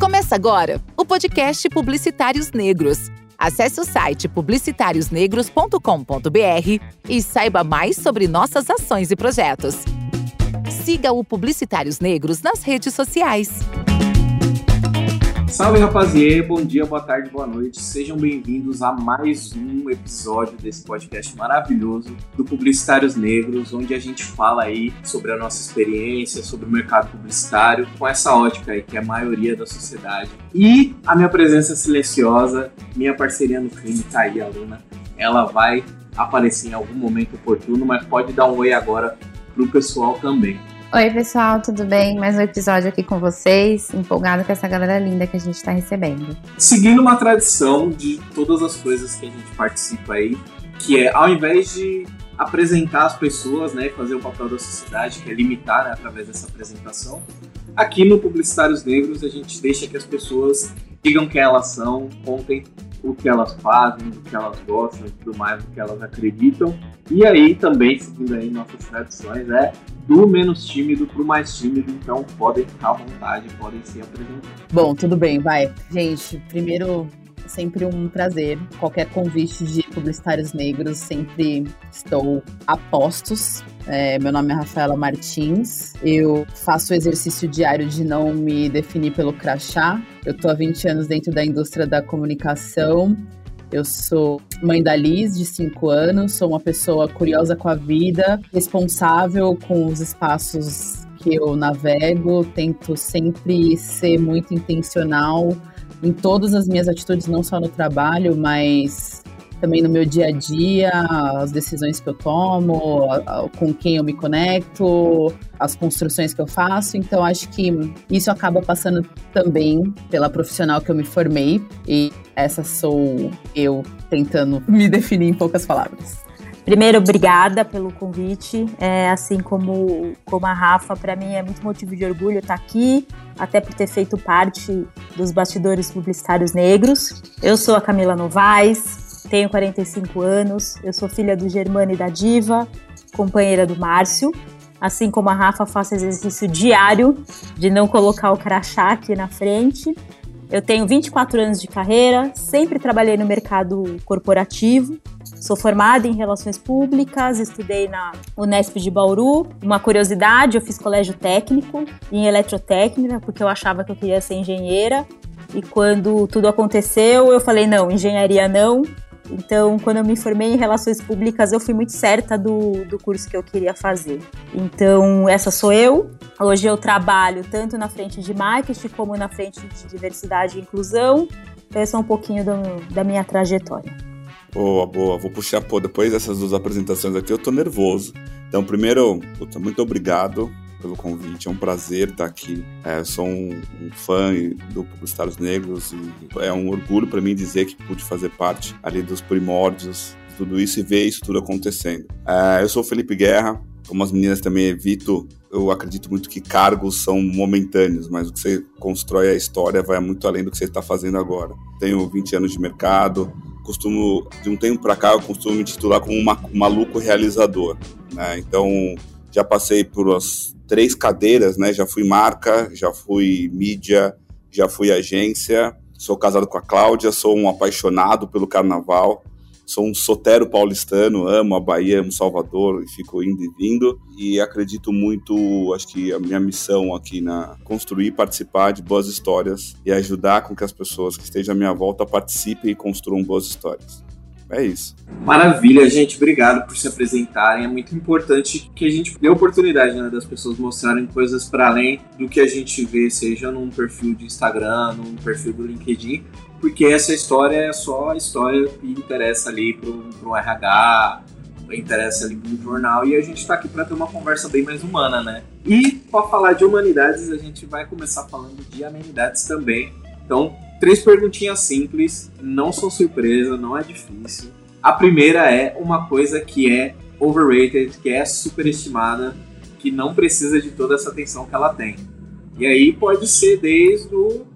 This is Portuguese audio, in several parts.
Começa agora o podcast Publicitários Negros. Acesse o site publicitariosnegros.com.br e saiba mais sobre nossas ações e projetos. Siga o Publicitários Negros nas redes sociais. Salve rapaziê, bom dia, boa tarde, boa noite. Sejam bem-vindos a mais um episódio desse podcast maravilhoso do Publicitários Negros, onde a gente fala aí sobre a nossa experiência, sobre o mercado publicitário, com essa ótica aí que é a maioria da sociedade. E a minha presença silenciosa, minha parceria no crime tá aí, aluna. Ela vai aparecer em algum momento oportuno, mas pode dar um oi agora pro pessoal também. Oi, pessoal, tudo bem? Mais um episódio aqui com vocês. Empolgado com essa galera linda que a gente está recebendo. Seguindo uma tradição de todas as coisas que a gente participa aí, que é ao invés de apresentar as pessoas, né, fazer o papel da sociedade, que é limitar né, através dessa apresentação, aqui no Publicitários Negros a gente deixa que as pessoas digam quem elas são, contem o que elas fazem, do que elas gostam e tudo mais, do que elas acreditam. E aí também, seguindo aí nossas tradições, é do menos tímido pro mais tímido, então podem ficar à vontade, podem se apresentar. Bom, tudo bem, vai. Gente, primeiro sempre um prazer. Qualquer convite de publicitários negros, sempre estou a postos. É, meu nome é Rafaela Martins. Eu faço o exercício diário de não me definir pelo crachá. Eu estou há 20 anos dentro da indústria da comunicação. Eu sou mãe da Liz, de 5 anos, sou uma pessoa curiosa com a vida, responsável com os espaços que eu navego, tento sempre ser muito intencional em todas as minhas atitudes, não só no trabalho, mas também no meu dia a dia, as decisões que eu tomo, com quem eu me conecto, as construções que eu faço. Então, acho que isso acaba passando também pela profissional que eu me formei. E essa sou eu tentando me definir em poucas palavras. Primeiro, obrigada pelo convite. É, assim como, como a Rafa, para mim é muito motivo de orgulho estar aqui, até por ter feito parte dos bastidores publicitários negros. Eu sou a Camila Novaes, tenho 45 anos, eu sou filha do Germano e da Diva, companheira do Márcio. Assim como a Rafa, faço exercício diário de não colocar o crachá aqui na frente. Eu tenho 24 anos de carreira, sempre trabalhei no mercado corporativo, Sou formada em Relações Públicas, estudei na Unesp de Bauru. Uma curiosidade, eu fiz colégio técnico em eletrotécnica, porque eu achava que eu queria ser engenheira. E quando tudo aconteceu, eu falei: não, engenharia não. Então, quando eu me formei em Relações Públicas, eu fui muito certa do, do curso que eu queria fazer. Então, essa sou eu. Hoje eu trabalho tanto na frente de marketing como na frente de diversidade e inclusão. Então, esse é um pouquinho do, da minha trajetória. Boa, boa. Vou puxar, pô, depois dessas duas apresentações aqui, eu tô nervoso. Então, primeiro, puta, muito obrigado pelo convite, é um prazer estar aqui. É, sou um, um, fã do Publicitários Negros e é um orgulho para mim dizer que pude fazer parte ali dos primórdios de tudo isso e ver isso tudo acontecendo. É, eu sou Felipe Guerra, como as meninas também evito, eu acredito muito que cargos são momentâneos, mas o que você constrói a história vai muito além do que você está fazendo agora. Tenho 20 anos de mercado, costumo, de um tempo para cá, eu costumo me titular como um maluco realizador. Né? Então, já passei por as três cadeiras, né? Já fui marca, já fui mídia, já fui agência. Sou casado com a Cláudia, sou um apaixonado pelo carnaval sou um sotero paulistano, amo a Bahia, amo Salvador e fico indo e vindo. E acredito muito, acho que a minha missão aqui na construir, participar de boas histórias e ajudar com que as pessoas que estejam à minha volta participem e construam boas histórias. É isso. Maravilha, gente. Obrigado por se apresentarem. É muito importante que a gente dê oportunidade né, das pessoas mostrarem coisas para além do que a gente vê, seja num perfil de Instagram, num perfil do LinkedIn, porque essa história é só a história que interessa ali para o RH, interessa ali para o jornal, e a gente está aqui para ter uma conversa bem mais humana, né? E para falar de humanidades, a gente vai começar falando de amenidades também. Então, três perguntinhas simples, não são surpresa, não é difícil. A primeira é uma coisa que é overrated, que é superestimada, que não precisa de toda essa atenção que ela tem. E aí pode ser desde o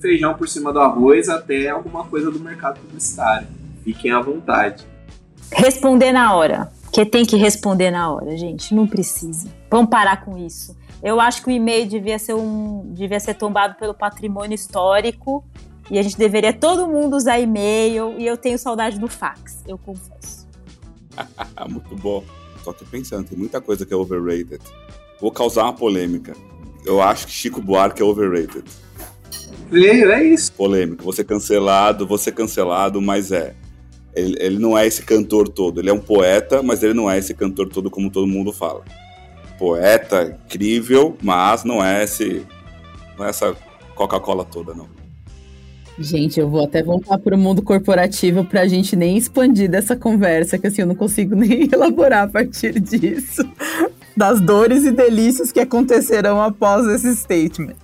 feijão por cima do arroz até alguma coisa do mercado publicitário. Fiquem à vontade. Responder na hora. Que tem que responder na hora, gente. Não precisa. Vamos parar com isso. Eu acho que o e-mail devia ser um, devia ser tombado pelo patrimônio histórico e a gente deveria todo mundo usar e-mail e eu tenho saudade do fax, eu confesso. Muito bom. Só que pensando, tem muita coisa que é overrated. Vou causar uma polêmica. Eu acho que Chico Buarque é overrated. É isso. Polêmica. Você cancelado, você cancelado, mas é. Ele, ele não é esse cantor todo. Ele é um poeta, mas ele não é esse cantor todo como todo mundo fala. Poeta, incrível, mas não é esse. Não é essa Coca-Cola toda, não. Gente, eu vou até voltar para o mundo corporativo para a gente nem expandir dessa conversa, que assim eu não consigo nem elaborar a partir disso, das dores e delícias que acontecerão após esse statement.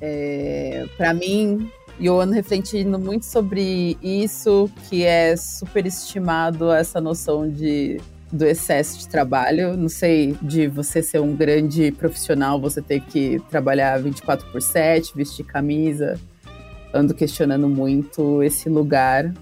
É, para mim, eu ando refletindo muito sobre isso, que é superestimado essa noção de do excesso de trabalho. Não sei, de você ser um grande profissional, você ter que trabalhar 24 por 7, vestir camisa. Ando questionando muito esse lugar,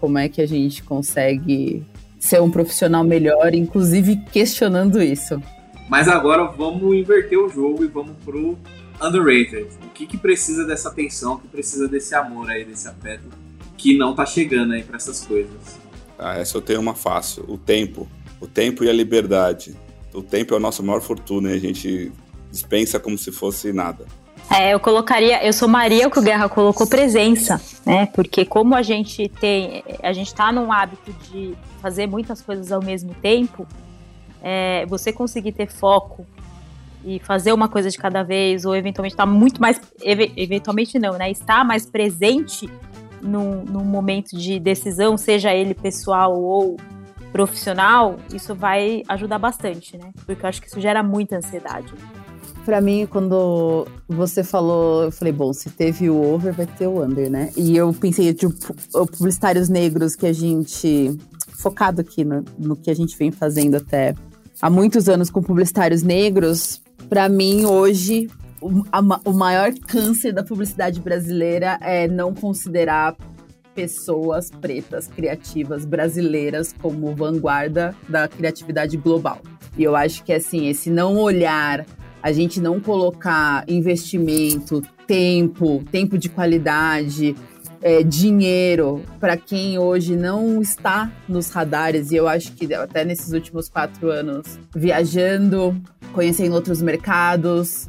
como é que a gente consegue ser um profissional melhor, inclusive questionando isso. Mas agora vamos inverter o jogo e vamos pro underrated. O que, que precisa dessa atenção, o que precisa desse amor aí, desse afeto que não tá chegando aí para essas coisas? Ah, essa eu tenho uma fácil. O tempo. O tempo e a liberdade. O tempo é a nossa maior fortuna e a gente dispensa como se fosse nada. É, eu colocaria, eu sou Maria que o Guerra colocou presença, né? Porque como a gente tem, a gente tá num hábito de fazer muitas coisas ao mesmo tempo, é, você conseguir ter foco e fazer uma coisa de cada vez, ou eventualmente estar tá muito mais. Eventualmente não, né? Estar mais presente num, num momento de decisão, seja ele pessoal ou profissional, isso vai ajudar bastante, né? Porque eu acho que isso gera muita ansiedade. Para mim, quando você falou, eu falei, bom, se teve o over, vai ter o under, né? E eu pensei, tipo, publicitários negros que a gente. focado aqui no, no que a gente vem fazendo até há muitos anos com publicitários negros, para mim, hoje, o, a, o maior câncer da publicidade brasileira é não considerar pessoas pretas criativas brasileiras como vanguarda da criatividade global. E eu acho que assim, esse não olhar, a gente não colocar investimento, tempo, tempo de qualidade, é, dinheiro para quem hoje não está nos radares, e eu acho que até nesses últimos quatro anos, viajando, conhecendo outros mercados,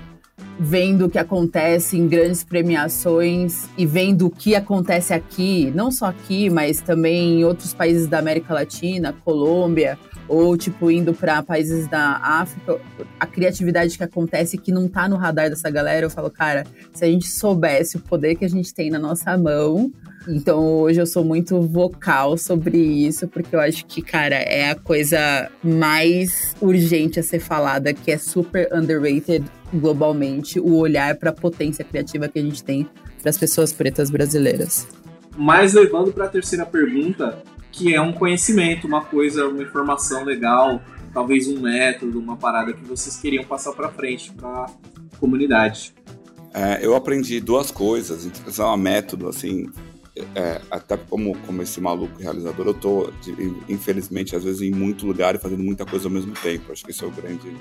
vendo o que acontece em grandes premiações e vendo o que acontece aqui, não só aqui, mas também em outros países da América Latina, Colômbia, ou tipo indo para países da África, a criatividade que acontece que não tá no radar dessa galera, eu falo, cara, se a gente soubesse o poder que a gente tem na nossa mão, então hoje eu sou muito vocal sobre isso, porque eu acho que, cara, é a coisa mais urgente a ser falada, que é super underrated globalmente, o olhar para a potência criativa que a gente tem para as pessoas pretas brasileiras. Mas levando para a terceira pergunta, que é um conhecimento, uma coisa, uma informação legal, talvez um método, uma parada que vocês queriam passar para frente para a comunidade. É, eu aprendi duas coisas, então, um método, assim, é, até como, como esse maluco realizador, eu tô, infelizmente, às vezes em muito lugar e fazendo muita coisa ao mesmo tempo. Acho que esse é o grande.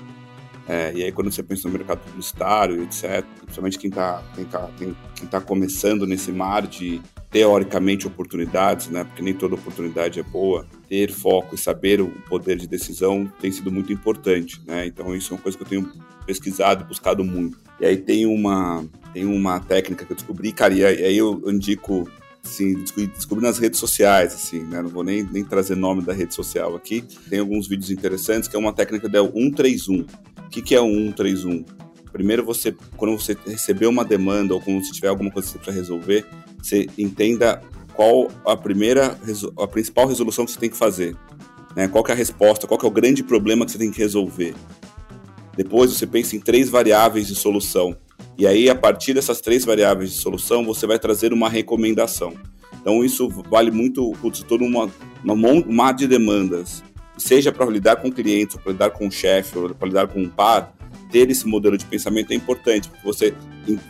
É, e aí, quando você pensa no mercado publicitário, etc., principalmente quem está quem tá, quem, quem tá começando nesse mar de teoricamente oportunidades, né? Porque nem toda oportunidade é boa. Ter foco e saber o poder de decisão tem sido muito importante, né? Então isso é uma coisa que eu tenho pesquisado, buscado muito. E aí tem uma tem uma técnica que eu descobri, cara, e aí eu indico assim, descobri, nas redes sociais, assim, né? Não vou nem, nem trazer nome da rede social aqui. Tem alguns vídeos interessantes que é uma técnica da 131. O que, que é o 131? Primeiro, você, quando você receber uma demanda ou quando você tiver alguma coisa para resolver, você entenda qual a primeira, a principal resolução que você tem que fazer. Né? Qual é a resposta, qual é o grande problema que você tem que resolver. Depois você pensa em três variáveis de solução. E aí, a partir dessas três variáveis de solução, você vai trazer uma recomendação. Então, isso vale muito, putz, toda uma, uma, um mar de demandas. Seja para lidar com clientes, para lidar com o chefe, para lidar com um par, ter esse modelo de pensamento é importante, porque você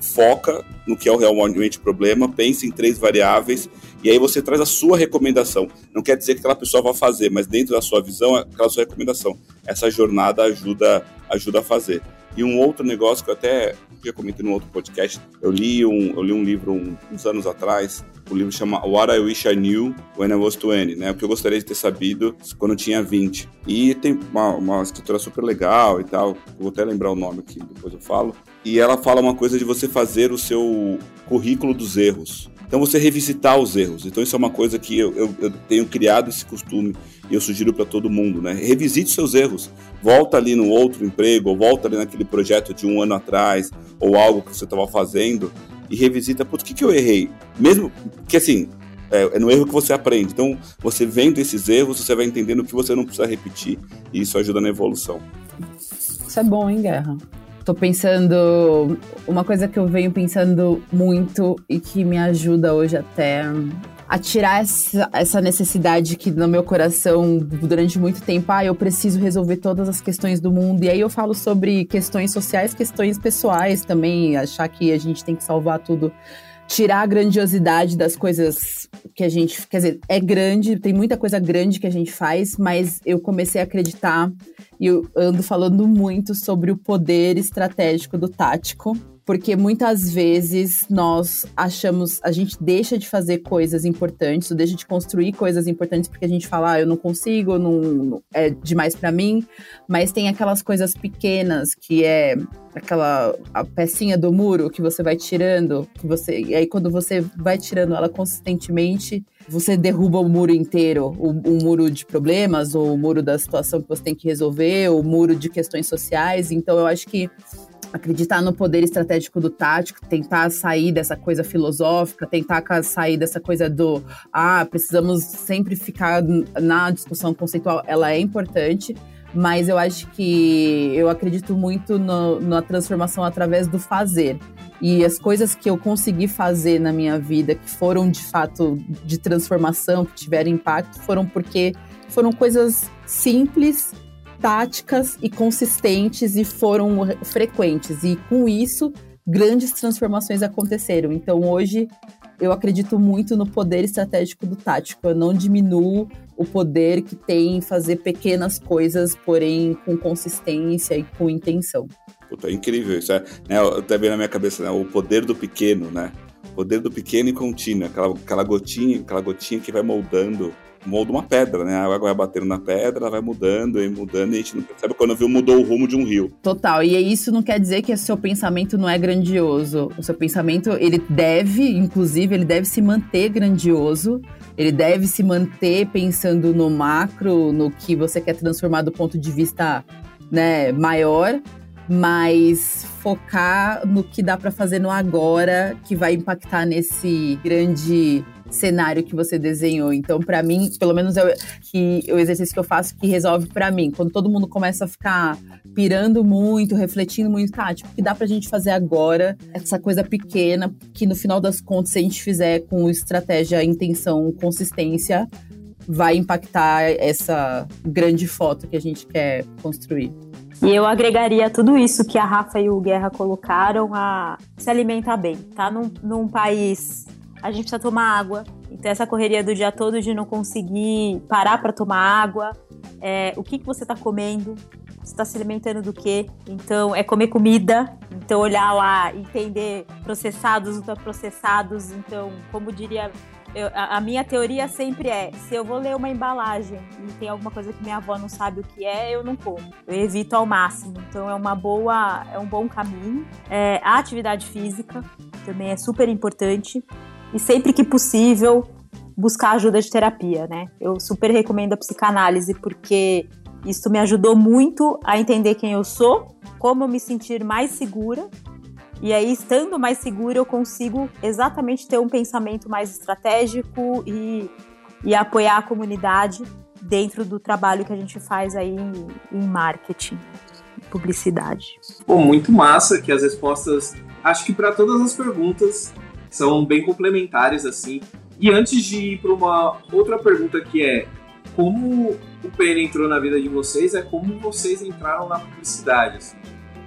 foca no que é o realmente problema, pensa em três variáveis e aí você traz a sua recomendação. Não quer dizer que aquela pessoa vai fazer, mas dentro da sua visão, aquela sua recomendação. Essa jornada ajuda, ajuda a fazer. E um outro negócio que eu até comentei no outro podcast, eu li um, eu li um livro um, uns anos atrás, o livro chama What I Wish I Knew When I Was 20, né? O que eu gostaria de ter sabido quando eu tinha 20. E tem uma, uma estrutura super legal e tal, vou até lembrar o nome aqui, depois eu falo. E ela fala uma coisa de você fazer o seu currículo dos erros. Então você revisitar os erros. Então isso é uma coisa que eu, eu, eu tenho criado esse costume e eu sugiro para todo mundo, né? Revisite seus erros. Volta ali no outro emprego, ou volta ali naquele projeto de um ano atrás, ou algo que você estava fazendo e revisita, o que, que eu errei? Mesmo que assim, é, é, no erro que você aprende. Então, você vendo esses erros, você vai entendendo o que você não precisa repetir, e isso ajuda na evolução. Isso é bom, hein, Guerra? Tô pensando. Uma coisa que eu venho pensando muito e que me ajuda hoje até a tirar essa, essa necessidade que no meu coração, durante muito tempo, ah, eu preciso resolver todas as questões do mundo. E aí eu falo sobre questões sociais, questões pessoais também, achar que a gente tem que salvar tudo tirar a grandiosidade das coisas que a gente. Quer dizer, é grande, tem muita coisa grande que a gente faz, mas eu comecei a acreditar e eu ando falando muito sobre o poder estratégico do tático porque muitas vezes nós achamos, a gente deixa de fazer coisas importantes, ou deixa de construir coisas importantes porque a gente fala, ah, eu não consigo, não é demais para mim, mas tem aquelas coisas pequenas que é aquela a pecinha do muro que você vai tirando, que você e aí quando você vai tirando ela consistentemente, você derruba o muro inteiro, o, o muro de problemas, ou o muro da situação que você tem que resolver, o muro de questões sociais. Então eu acho que acreditar no poder estratégico do tático, tentar sair dessa coisa filosófica, tentar sair dessa coisa do ah, precisamos sempre ficar na discussão conceitual, ela é importante, mas eu acho que eu acredito muito no, na transformação através do fazer. E as coisas que eu consegui fazer na minha vida, que foram de fato de transformação, que tiveram impacto, foram porque foram coisas simples táticas e consistentes e foram frequentes. E com isso, grandes transformações aconteceram. Então hoje eu acredito muito no poder estratégico do tático. Eu não diminuo o poder que tem fazer pequenas coisas, porém com consistência e com intenção. Puta, é incrível isso. É, né, até vem na minha cabeça né, o poder do pequeno, né? O poder do pequeno e contínuo, aquela, aquela gotinha, aquela gotinha que vai moldando molda uma pedra, né? A água vai batendo na pedra, ela vai mudando e mudando, e a gente não percebe quando viu mudou o rumo de um rio. Total. E isso não quer dizer que o seu pensamento não é grandioso. O seu pensamento, ele deve, inclusive, ele deve se manter grandioso. Ele deve se manter pensando no macro, no que você quer transformar do ponto de vista né, maior, mas focar no que dá para fazer no agora, que vai impactar nesse grande cenário que você desenhou. Então, para mim, pelo menos é que o exercício que eu faço que resolve para mim. Quando todo mundo começa a ficar pirando muito, refletindo muito, tá, tipo, o que dá pra gente fazer agora, essa coisa pequena, que no final das contas, se a gente fizer com estratégia, intenção, consistência, vai impactar essa grande foto que a gente quer construir. E eu agregaria tudo isso que a Rafa e o Guerra colocaram a se alimentar bem, tá? Num, num país a gente precisa tomar água. Então, essa correria do dia todo de não conseguir parar para tomar água. É, o que, que você está comendo? Você está se alimentando do quê? Então, é comer comida. Então, olhar lá, entender processados, ultraprocessados. Então, como diria eu, a, minha teoria sempre é: se eu vou ler uma embalagem e tem alguma coisa que minha avó não sabe o que é, eu não como. Eu evito ao máximo. Então é uma boa, é um bom caminho. É, a atividade física também é super importante e sempre que possível buscar ajuda de terapia, né? Eu super recomendo a psicanálise porque isso me ajudou muito a entender quem eu sou, como eu me sentir mais segura. E aí, estando mais segura, eu consigo exatamente ter um pensamento mais estratégico e, e apoiar a comunidade dentro do trabalho que a gente faz aí em, em marketing, publicidade. Pô, muito massa que as respostas, acho que para todas as perguntas são bem complementares assim. E antes de ir para uma outra pergunta que é como o PN entrou na vida de vocês, é como vocês entraram na publicidade. Assim.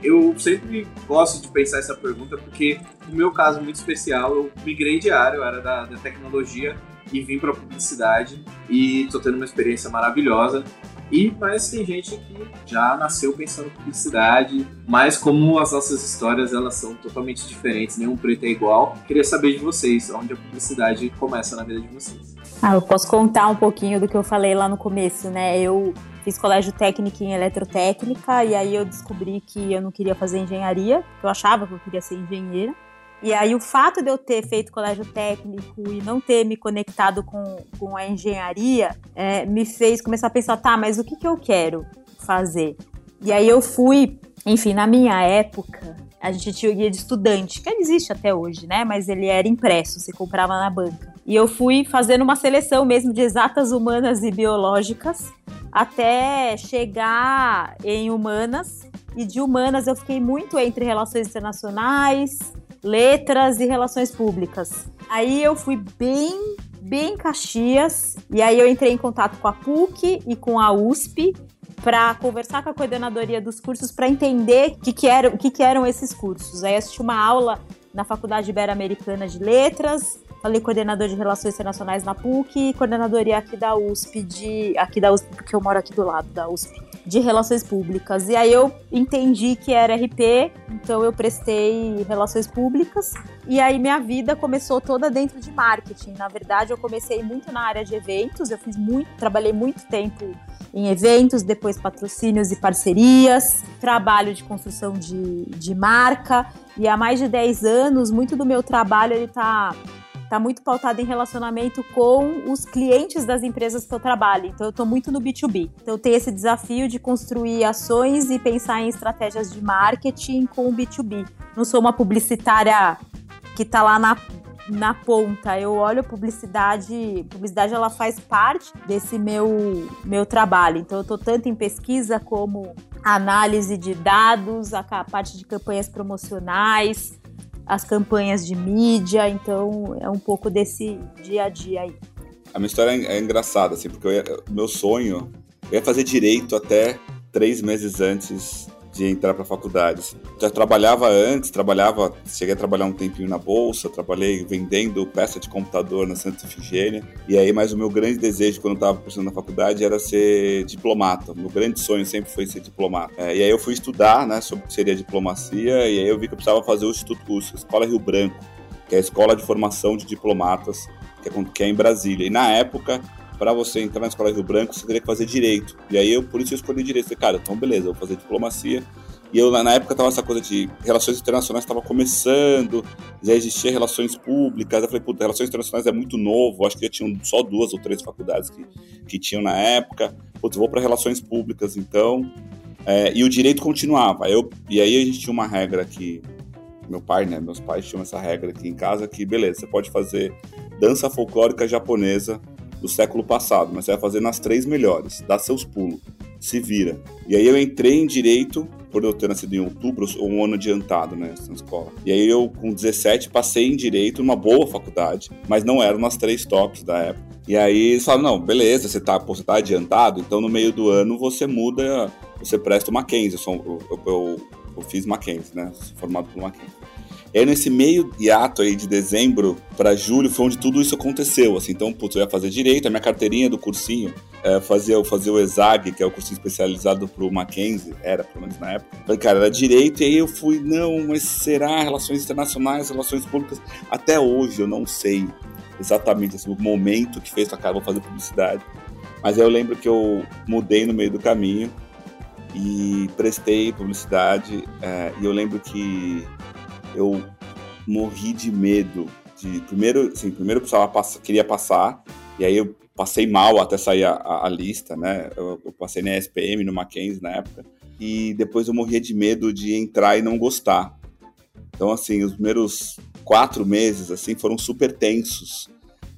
Eu sempre gosto de pensar essa pergunta porque no meu caso muito especial, eu migrei de área, eu era da, da tecnologia e vim para publicidade e estou tendo uma experiência maravilhosa. E mas tem gente que já nasceu pensando em publicidade, mas como as nossas histórias elas são totalmente diferentes, nenhum preto é igual. Queria saber de vocês, onde a publicidade começa na vida de vocês. Ah, eu posso contar um pouquinho do que eu falei lá no começo, né? Eu fiz colégio técnico em eletrotécnica e aí eu descobri que eu não queria fazer engenharia, eu achava que eu queria ser engenheira. E aí o fato de eu ter feito colégio técnico e não ter me conectado com, com a engenharia é, me fez começar a pensar, tá, mas o que, que eu quero fazer? E aí eu fui, enfim, na minha época, a gente tinha o guia de estudante, que ele existe até hoje, né? Mas ele era impresso, você comprava na banca. E eu fui fazendo uma seleção mesmo de exatas humanas e biológicas até chegar em humanas. E de humanas eu fiquei muito entre relações internacionais, letras e relações públicas. Aí eu fui bem, bem Caxias, e aí eu entrei em contato com a PUC e com a USP para conversar com a coordenadoria dos cursos para entender o que, que, eram, que, que eram esses cursos. Aí assisti uma aula na Faculdade Ibero-Americana de Letras, falei coordenador de Relações Internacionais na PUC e coordenadoria aqui da USP, de, aqui da USP, porque eu moro aqui do lado da USP de relações públicas. E aí eu entendi que era RP, então eu prestei relações públicas. E aí minha vida começou toda dentro de marketing. Na verdade, eu comecei muito na área de eventos, eu fiz muito, trabalhei muito tempo em eventos, depois patrocínios e parcerias, trabalho de construção de, de marca. E há mais de 10 anos, muito do meu trabalho ele está está muito pautado em relacionamento com os clientes das empresas que eu trabalho. Então, eu estou muito no B2B. Então, eu tenho esse desafio de construir ações e pensar em estratégias de marketing com o B2B. Não sou uma publicitária que está lá na, na ponta. Eu olho publicidade, publicidade ela faz parte desse meu meu trabalho. Então eu estou tanto em pesquisa como análise de dados, a parte de campanhas promocionais, as campanhas de mídia, então é um pouco desse dia a dia aí. A minha história é, é engraçada, assim, porque ia, meu sonho, ia fazer direito até três meses antes de entrar para a faculdade. Já trabalhava antes, trabalhava, cheguei a trabalhar um tempinho na bolsa, trabalhei vendendo peça de computador na Santa Efigênia. E aí, mas o meu grande desejo quando eu estava cursando na faculdade era ser diplomata. Meu grande sonho sempre foi ser diplomata. É, e aí eu fui estudar, né, sobre o que seria diplomacia e aí eu vi que eu precisava fazer o Instituto Curso, Escola Rio Branco, que é a escola de formação de diplomatas que é, que é em Brasília. E na época para você entrar na escola Rio Branco, você teria que fazer direito. E aí eu, por isso, eu escolhi direito. Falei, cara, então beleza, eu vou fazer diplomacia. E eu, na época, tava essa coisa de relações internacionais estava começando, já existia relações públicas. Eu falei, puta, relações internacionais é muito novo, acho que já tinham só duas ou três faculdades que, que tinham na época. Putz, vou para relações públicas, então. É, e o direito continuava. Eu, e aí a gente tinha uma regra que. Meu pai, né? Meus pais tinham essa regra aqui em casa que, beleza, você pode fazer dança folclórica japonesa do século passado, mas você vai fazer nas três melhores, dá seus pulos, se vira. E aí eu entrei em direito, por eu ter nascido em outubro, um ano adiantado né, na escola. E aí eu, com 17, passei em direito numa boa faculdade, mas não eram nas três tops da época. E aí eles falaram, não, beleza, você tá, você tá adiantado, então no meio do ano você muda, você presta o Mackenzie. Eu, eu, eu, eu fiz Mackenzie, né, formado por Mackenzie. E aí, nesse meio hiato aí de dezembro para julho, foi onde tudo isso aconteceu. Assim, então, putz, eu ia fazer direito, a minha carteirinha do cursinho, é, fazia, fazia o ESAG, que é o cursinho especializado pro Mackenzie, era, pelo menos na época. Falei, cara, era direito, e aí eu fui, não, mas será relações internacionais, relações públicas? Até hoje eu não sei exatamente assim, o momento que fez, cara, vou fazer publicidade. Mas eu lembro que eu mudei no meio do caminho e prestei publicidade, é, e eu lembro que eu morri de medo. De, primeiro, assim, primeiro eu precisava passar, queria passar, e aí eu passei mal até sair a, a, a lista, né? Eu, eu, passei na SPM, no Mackenzie na época, e depois eu morria de medo de entrar e não gostar. Então, assim, os primeiros quatro meses, assim, foram super tensos.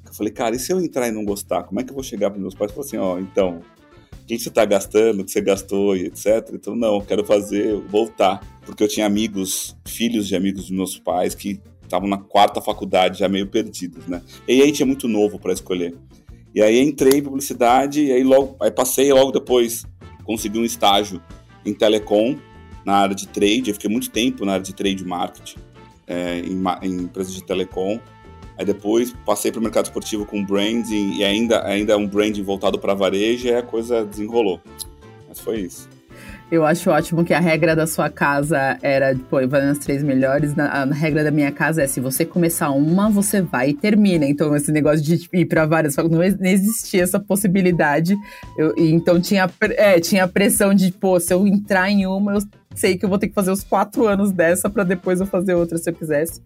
Eu falei, cara, e se eu entrar e não gostar, como é que eu vou chegar para meus pais e falar assim, ó, oh, então, o que você está gastando, o que você gastou e etc. Então, não, quero fazer, voltar. Porque eu tinha amigos, filhos de amigos dos meus pais que estavam na quarta faculdade, já meio perdidos, né? E aí tinha muito novo para escolher. E aí entrei em publicidade, e aí logo, aí passei logo depois, consegui um estágio em telecom, na área de trade. Eu fiquei muito tempo na área de trade marketing, é, em, em empresas de telecom. Aí depois passei para o mercado esportivo com branding e ainda, ainda um branding voltado para varejo e a coisa desenrolou. Mas foi isso. Eu acho ótimo que a regra da sua casa era, pô, vai nas três melhores. A regra da minha casa é: se você começar uma, você vai e termina. Então, esse negócio de ir para várias não existia essa possibilidade. Eu, então, tinha, é, tinha a pressão de, pô, se eu entrar em uma, eu sei que eu vou ter que fazer os quatro anos dessa para depois eu fazer outra se eu quisesse.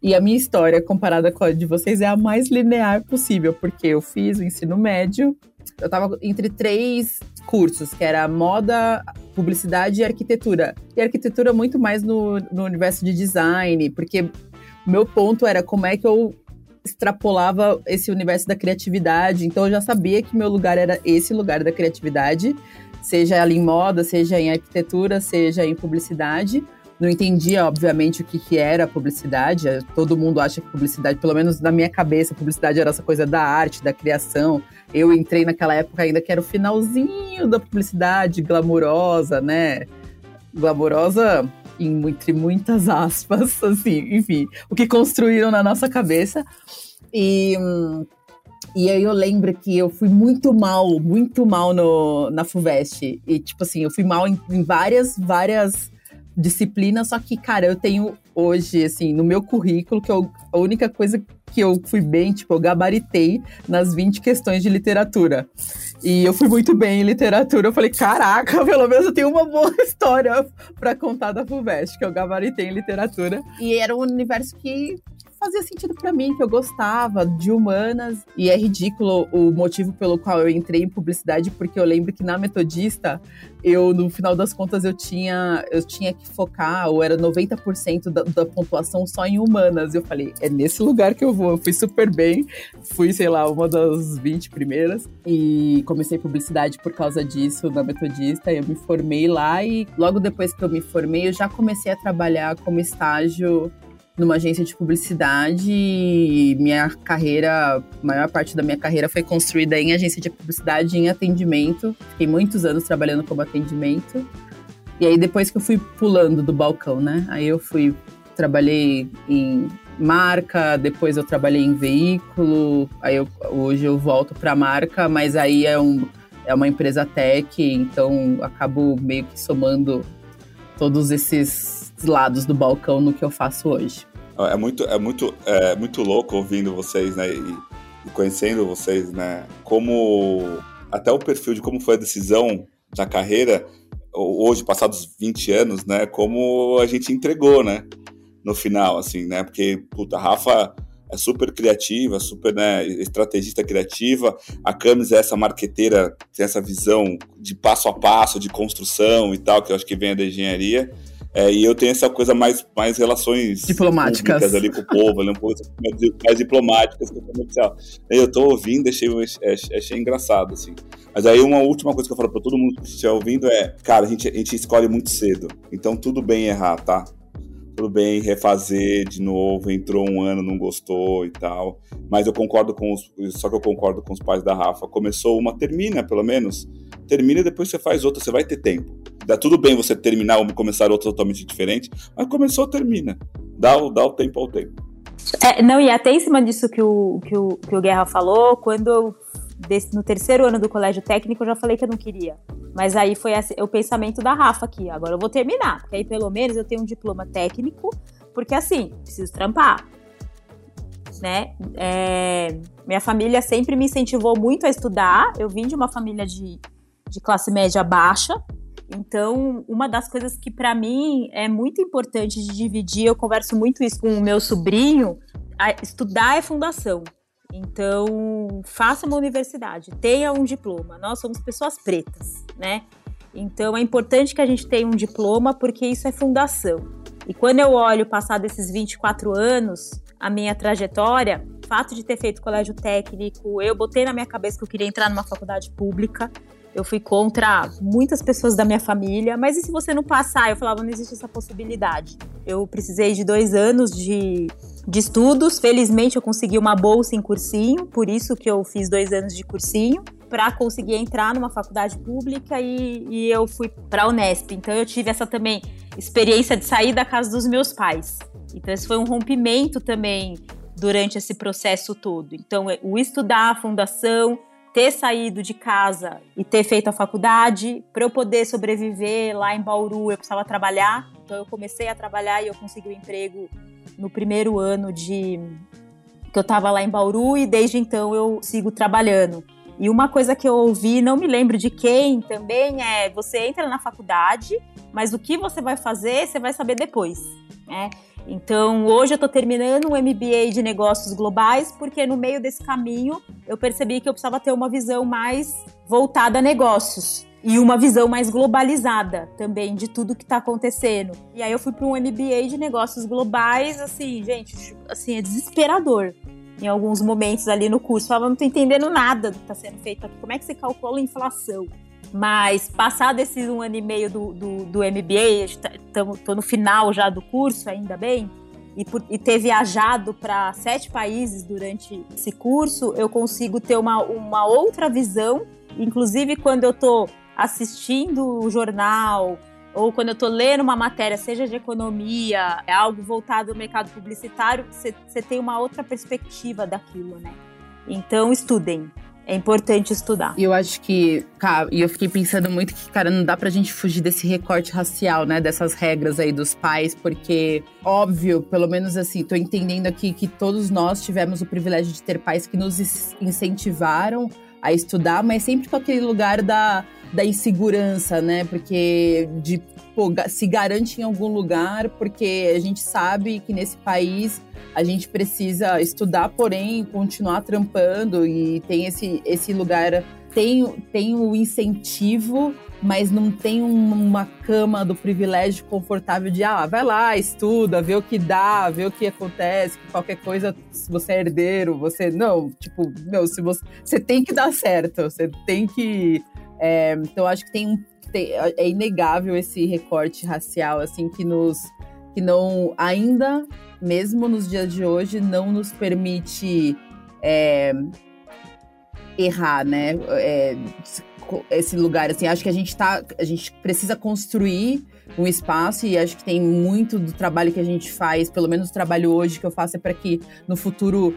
E a minha história, comparada com a de vocês, é a mais linear possível, porque eu fiz o ensino médio, eu tava entre três cursos, que era moda, publicidade e arquitetura. E arquitetura muito mais no, no universo de design, porque meu ponto era como é que eu extrapolava esse universo da criatividade. Então eu já sabia que meu lugar era esse lugar da criatividade, seja ali em moda, seja em arquitetura, seja em publicidade. Não entendia, obviamente, o que, que era publicidade. Todo mundo acha que publicidade, pelo menos na minha cabeça, publicidade era essa coisa da arte, da criação, eu entrei naquela época ainda que era o finalzinho da publicidade glamurosa, né? Glamurosa entre muitas aspas, assim, enfim, o que construíram na nossa cabeça. E, e aí eu lembro que eu fui muito mal, muito mal no, na FUVEST. E, tipo assim, eu fui mal em, em várias, várias disciplinas, só que, cara, eu tenho hoje, assim, no meu currículo, que eu, a única coisa que eu fui bem, tipo, eu gabaritei nas 20 questões de literatura. E eu fui muito bem em literatura. Eu falei, caraca, pelo menos eu tenho uma boa história para contar da FUVEST, que eu gabaritei em literatura. E era um universo que fazia sentido para mim, que eu gostava de humanas. E é ridículo o motivo pelo qual eu entrei em publicidade, porque eu lembro que na Metodista, eu, no final das contas, eu tinha, eu tinha que focar, ou era 90% da, da pontuação só em humanas. Eu falei, é nesse lugar que eu vou. Eu fui super bem, fui, sei lá, uma das 20 primeiras. E comecei publicidade por causa disso na Metodista. Eu me formei lá e logo depois que eu me formei, eu já comecei a trabalhar como estágio numa agência de publicidade e minha carreira, a maior parte da minha carreira foi construída em agência de publicidade em atendimento. Fiquei muitos anos trabalhando como atendimento. E aí depois que eu fui pulando do balcão, né? Aí eu fui trabalhei em marca, depois eu trabalhei em veículo, aí eu, hoje eu volto para marca, mas aí é um é uma empresa tech, então acabo meio que somando todos esses lados do balcão no que eu faço hoje. É muito, é muito, é muito louco ouvindo vocês, né? E, e conhecendo vocês, né? Como até o perfil de como foi a decisão da carreira, hoje, passados 20 anos, né? Como a gente entregou, né? No final, assim, né? Porque, puta, a Rafa é super criativa, super né, estrategista criativa. A Camis é essa marqueteira, tem essa visão de passo a passo, de construção e tal, que eu acho que vem da engenharia. É, e eu tenho essa coisa mais, mais relações diplomáticas ali com o povo, ali, um pouco mais diplomáticas que comercial. Eu tô ouvindo, achei, achei engraçado, assim. Mas aí uma última coisa que eu falo para todo mundo que estiver ouvindo é, cara, a gente, a gente escolhe muito cedo. Então tudo bem errar, tá? Tudo bem refazer de novo, entrou um ano, não gostou e tal. Mas eu concordo com os. Só que eu concordo com os pais da Rafa. Começou uma, termina, pelo menos. Termina e depois você faz outra, você vai ter tempo. Dá tudo bem você terminar ou começar outra totalmente diferente, mas começou, termina. Dá, dá o tempo ao tempo. É, não, e até em cima disso que o, que o, que o Guerra falou, quando eu, desse, no terceiro ano do colégio técnico, eu já falei que eu não queria. Mas aí foi assim, o pensamento da Rafa aqui. Agora eu vou terminar, porque aí pelo menos eu tenho um diploma técnico, porque assim, preciso trampar. Né? É, minha família sempre me incentivou muito a estudar. Eu vim de uma família de, de classe média baixa, então, uma das coisas que para mim é muito importante de dividir, eu converso muito isso com o meu sobrinho, estudar é fundação. Então, faça uma universidade, tenha um diploma. Nós somos pessoas pretas, né? Então, é importante que a gente tenha um diploma porque isso é fundação. E quando eu olho passado esses 24 anos, a minha trajetória, fato de ter feito colégio técnico, eu botei na minha cabeça que eu queria entrar numa faculdade pública. Eu fui contra muitas pessoas da minha família, mas e se você não passar? Eu falava, não existe essa possibilidade. Eu precisei de dois anos de, de estudos. Felizmente, eu consegui uma bolsa em cursinho, por isso que eu fiz dois anos de cursinho para conseguir entrar numa faculdade pública e, e eu fui para a Unesp. Então eu tive essa também experiência de sair da casa dos meus pais. Então esse foi um rompimento também durante esse processo todo. Então, é, o estudar a fundação, ter saído de casa e ter feito a faculdade, para eu poder sobreviver lá em Bauru, eu precisava trabalhar. Então, eu comecei a trabalhar e eu consegui o um emprego no primeiro ano de que eu estava lá em Bauru e desde então eu sigo trabalhando. E uma coisa que eu ouvi, não me lembro de quem também, é você entra na faculdade, mas o que você vai fazer, você vai saber depois. Né? Então, hoje eu estou terminando um MBA de negócios globais, porque no meio desse caminho eu percebi que eu precisava ter uma visão mais voltada a negócios e uma visão mais globalizada também de tudo que está acontecendo. E aí eu fui para um MBA de negócios globais, assim, gente, assim, é desesperador em alguns momentos ali no curso. Eu falava, não tô entendendo nada do que está sendo feito aqui. Como é que você calcula a inflação? Mas passado esse um ano e meio do, do, do MBA, estou tá, no final já do curso, ainda bem, e, por, e ter viajado para sete países durante esse curso, eu consigo ter uma, uma outra visão. Inclusive, quando eu estou assistindo o jornal, ou quando eu estou lendo uma matéria, seja de economia, é algo voltado ao mercado publicitário, você tem uma outra perspectiva daquilo, né? Então, estudem. É importante estudar. E eu acho que, cara, e eu fiquei pensando muito que, cara, não dá pra gente fugir desse recorte racial, né? Dessas regras aí dos pais, porque, óbvio, pelo menos assim, tô entendendo aqui que todos nós tivemos o privilégio de ter pais que nos incentivaram a estudar, mas sempre com aquele lugar da, da insegurança, né? Porque de pô, se garante em algum lugar, porque a gente sabe que nesse país a gente precisa estudar, porém continuar trampando e tem esse, esse lugar, tem, tem o incentivo, mas não tem uma cama do privilégio confortável de, ah, vai lá, estuda, vê o que dá, vê o que acontece, que qualquer coisa, se você é herdeiro, você, não, tipo, meu, se você, você tem que dar certo, você tem que, é, então acho que tem, tem, é inegável esse recorte racial, assim, que nos, que não, ainda mesmo nos dias de hoje, não nos permite é, errar, né? É, esse lugar, assim, acho que a gente tá, a gente precisa construir um espaço e acho que tem muito do trabalho que a gente faz, pelo menos o trabalho hoje que eu faço é para que no futuro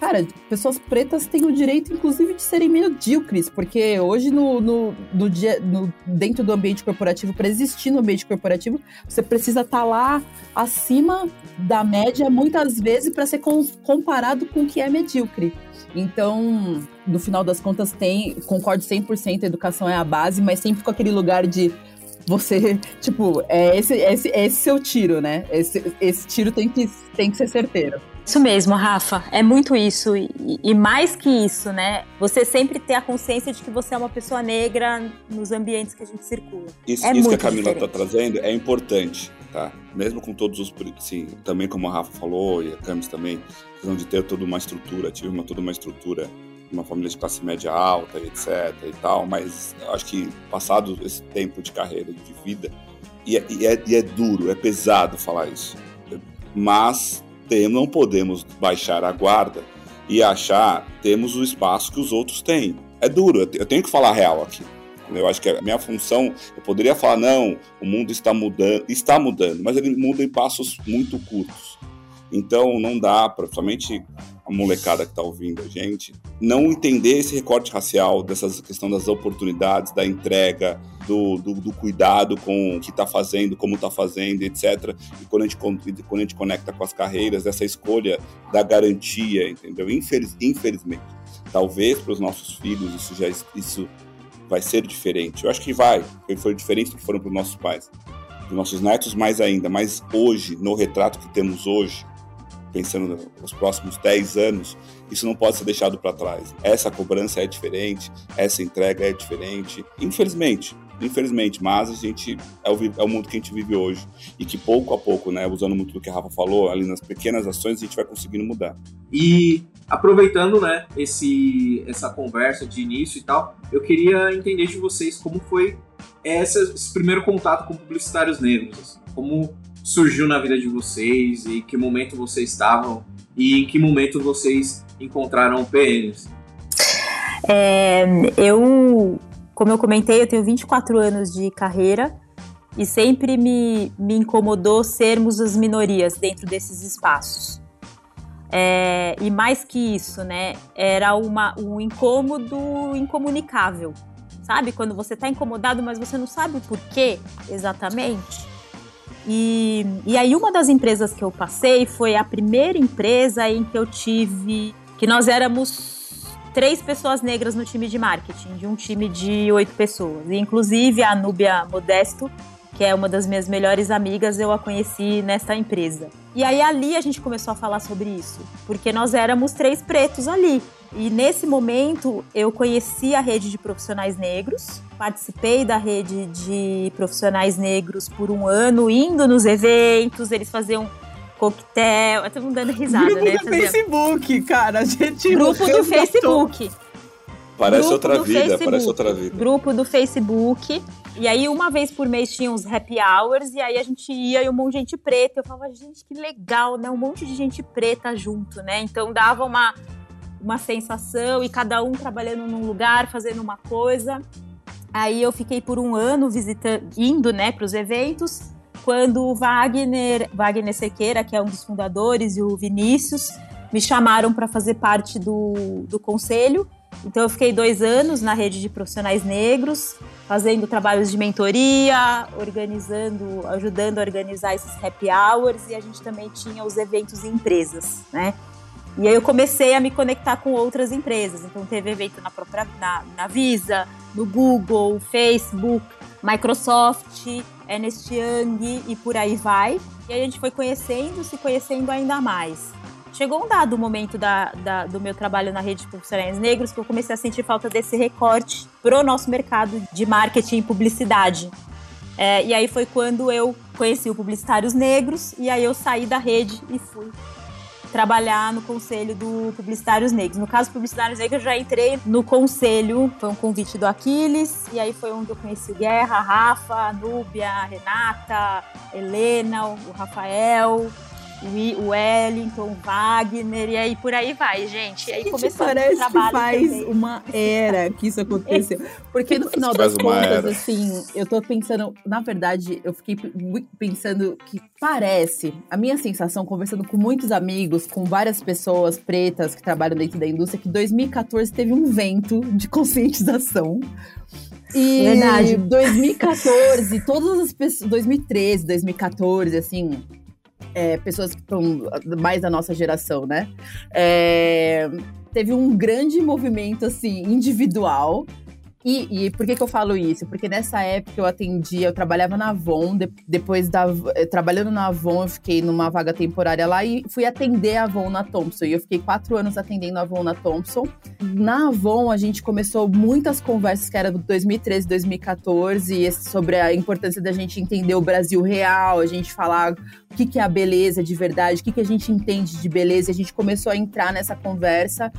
Cara, pessoas pretas têm o direito, inclusive, de serem medíocres, porque hoje, no, no, no, dia, no dentro do ambiente corporativo, para existir no ambiente corporativo, você precisa estar tá lá acima da média, muitas vezes, para ser com, comparado com o que é medíocre. Então, no final das contas, tem, concordo 100%, a educação é a base, mas sempre com aquele lugar de você, tipo, é esse, esse, esse seu tiro, né? Esse, esse tiro tem que, tem que ser certeiro. Isso mesmo, Rafa. É muito isso. E, e, mais que isso, né? Você sempre ter a consciência de que você é uma pessoa negra nos ambientes que a gente circula. Isso, é isso que a Camila está trazendo é importante, tá? Mesmo com todos os. Sim, também como a Rafa falou e a Camis também, precisam de ter toda uma estrutura, tive uma, toda uma estrutura uma família de classe média alta, etc e tal, mas acho que passado esse tempo de carreira, de vida, e é, e é, e é duro, é pesado falar isso, mas tem, não podemos baixar a guarda e achar temos o espaço que os outros têm. É duro, eu tenho que falar real aqui. Eu acho que a minha função, eu poderia falar, não, o mundo está mudando, está mudando, mas ele muda em passos muito curtos. Então não dá, principalmente a molecada que está ouvindo a gente, não entender esse recorte racial, dessa questão das oportunidades, da entrega, do, do, do cuidado com o que está fazendo, como está fazendo, etc. E quando a, gente, quando a gente conecta com as carreiras, essa escolha da garantia, entendeu? Infeliz, infelizmente. Talvez para os nossos filhos isso já isso vai ser diferente. Eu acho que vai, foi diferente do que foram para os nossos pais. Para os nossos netos, mais ainda. Mas hoje, no retrato que temos hoje, pensando nos próximos 10 anos, isso não pode ser deixado para trás. Essa cobrança é diferente, essa entrega é diferente. Infelizmente, infelizmente, mas a gente é o, é o, mundo que a gente vive hoje e que pouco a pouco, né, usando muito do que a Rafa falou, ali nas pequenas ações a gente vai conseguindo mudar. E aproveitando, né, esse essa conversa de início e tal, eu queria entender de vocês como foi essa, esse primeiro contato com publicitários negros, assim, como surgiu na vida de vocês e que momento vocês estavam e em que momento vocês encontraram o PNs? É, eu, como eu comentei, eu tenho 24 anos de carreira e sempre me, me incomodou sermos as minorias dentro desses espaços. É, e mais que isso, né? Era uma, um incômodo incomunicável. Sabe? Quando você está incomodado, mas você não sabe o porquê exatamente. E, e aí, uma das empresas que eu passei foi a primeira empresa em que eu tive. que nós éramos três pessoas negras no time de marketing, de um time de oito pessoas. E, inclusive, a Núbia Modesto que é uma das minhas melhores amigas, eu a conheci nesta empresa. E aí ali a gente começou a falar sobre isso, porque nós éramos três pretos ali. E nesse momento eu conheci a rede de profissionais negros, participei da rede de profissionais negros por um ano, indo nos eventos, eles faziam coquetel, me dando risada, Grupo né? do Fazia- Facebook, cara, a gente Grupo do. Facebook. Parece outra vida, Facebook. parece outra vida. Grupo do Facebook. E aí, uma vez por mês tinha uns happy hours, e aí a gente ia e um monte de gente preta. Eu falava, gente, que legal, né? Um monte de gente preta junto, né? Então dava uma, uma sensação, e cada um trabalhando num lugar, fazendo uma coisa. Aí eu fiquei por um ano visitando, indo, né, para os eventos. Quando o Wagner, Wagner Sequeira, que é um dos fundadores, e o Vinícius, me chamaram para fazer parte do, do conselho. Então eu fiquei dois anos na rede de profissionais negros, fazendo trabalhos de mentoria, organizando, ajudando a organizar esses happy hours e a gente também tinha os eventos em empresas, né? E aí eu comecei a me conectar com outras empresas. Então teve evento na própria na, na Visa, no Google, Facebook, Microsoft, Ernest Young e por aí vai. E aí a gente foi conhecendo, se conhecendo ainda mais. Chegou um dado momento da, da- do meu trabalho na rede de profissionais negros que eu comecei a sentir falta desse recorte pro nosso mercado de marketing e publicidade. É, e aí foi quando eu conheci o Publicitários Negros e aí eu saí da rede e fui trabalhar no conselho do Publicitários Negros. No caso, Publicitários Negros, eu já entrei no conselho, foi um convite do Aquiles, e aí foi onde eu conheci Guerra, Rafa, Núbia, Renata, Helena, o Rafael, o Wellington, o Wagner, e aí por aí vai, gente. E aí começando parece o trabalho que faz também. uma era que isso aconteceu. Porque no final Faz das contas, era. assim, eu tô pensando, na verdade, eu fiquei muito pensando que parece, a minha sensação, conversando com muitos amigos, com várias pessoas pretas que trabalham dentro da indústria, que 2014 teve um vento de conscientização. E Verdade. 2014, todas as pessoas, 2013, 2014, assim, é, pessoas que estão mais da nossa geração, né? É, teve um grande movimento, assim, individual. E, e por que, que eu falo isso? Porque nessa época eu atendia, eu trabalhava na Avon, de- depois da, trabalhando na Avon, eu fiquei numa vaga temporária lá e fui atender a Avon na Thompson. E eu fiquei quatro anos atendendo a Avon na Thompson. Na Avon, a gente começou muitas conversas que era 2013, 2014, e esse- sobre a importância da gente entender o Brasil real, a gente falar o que, que é a beleza de verdade, o que, que a gente entende de beleza. E a gente começou a entrar nessa conversa.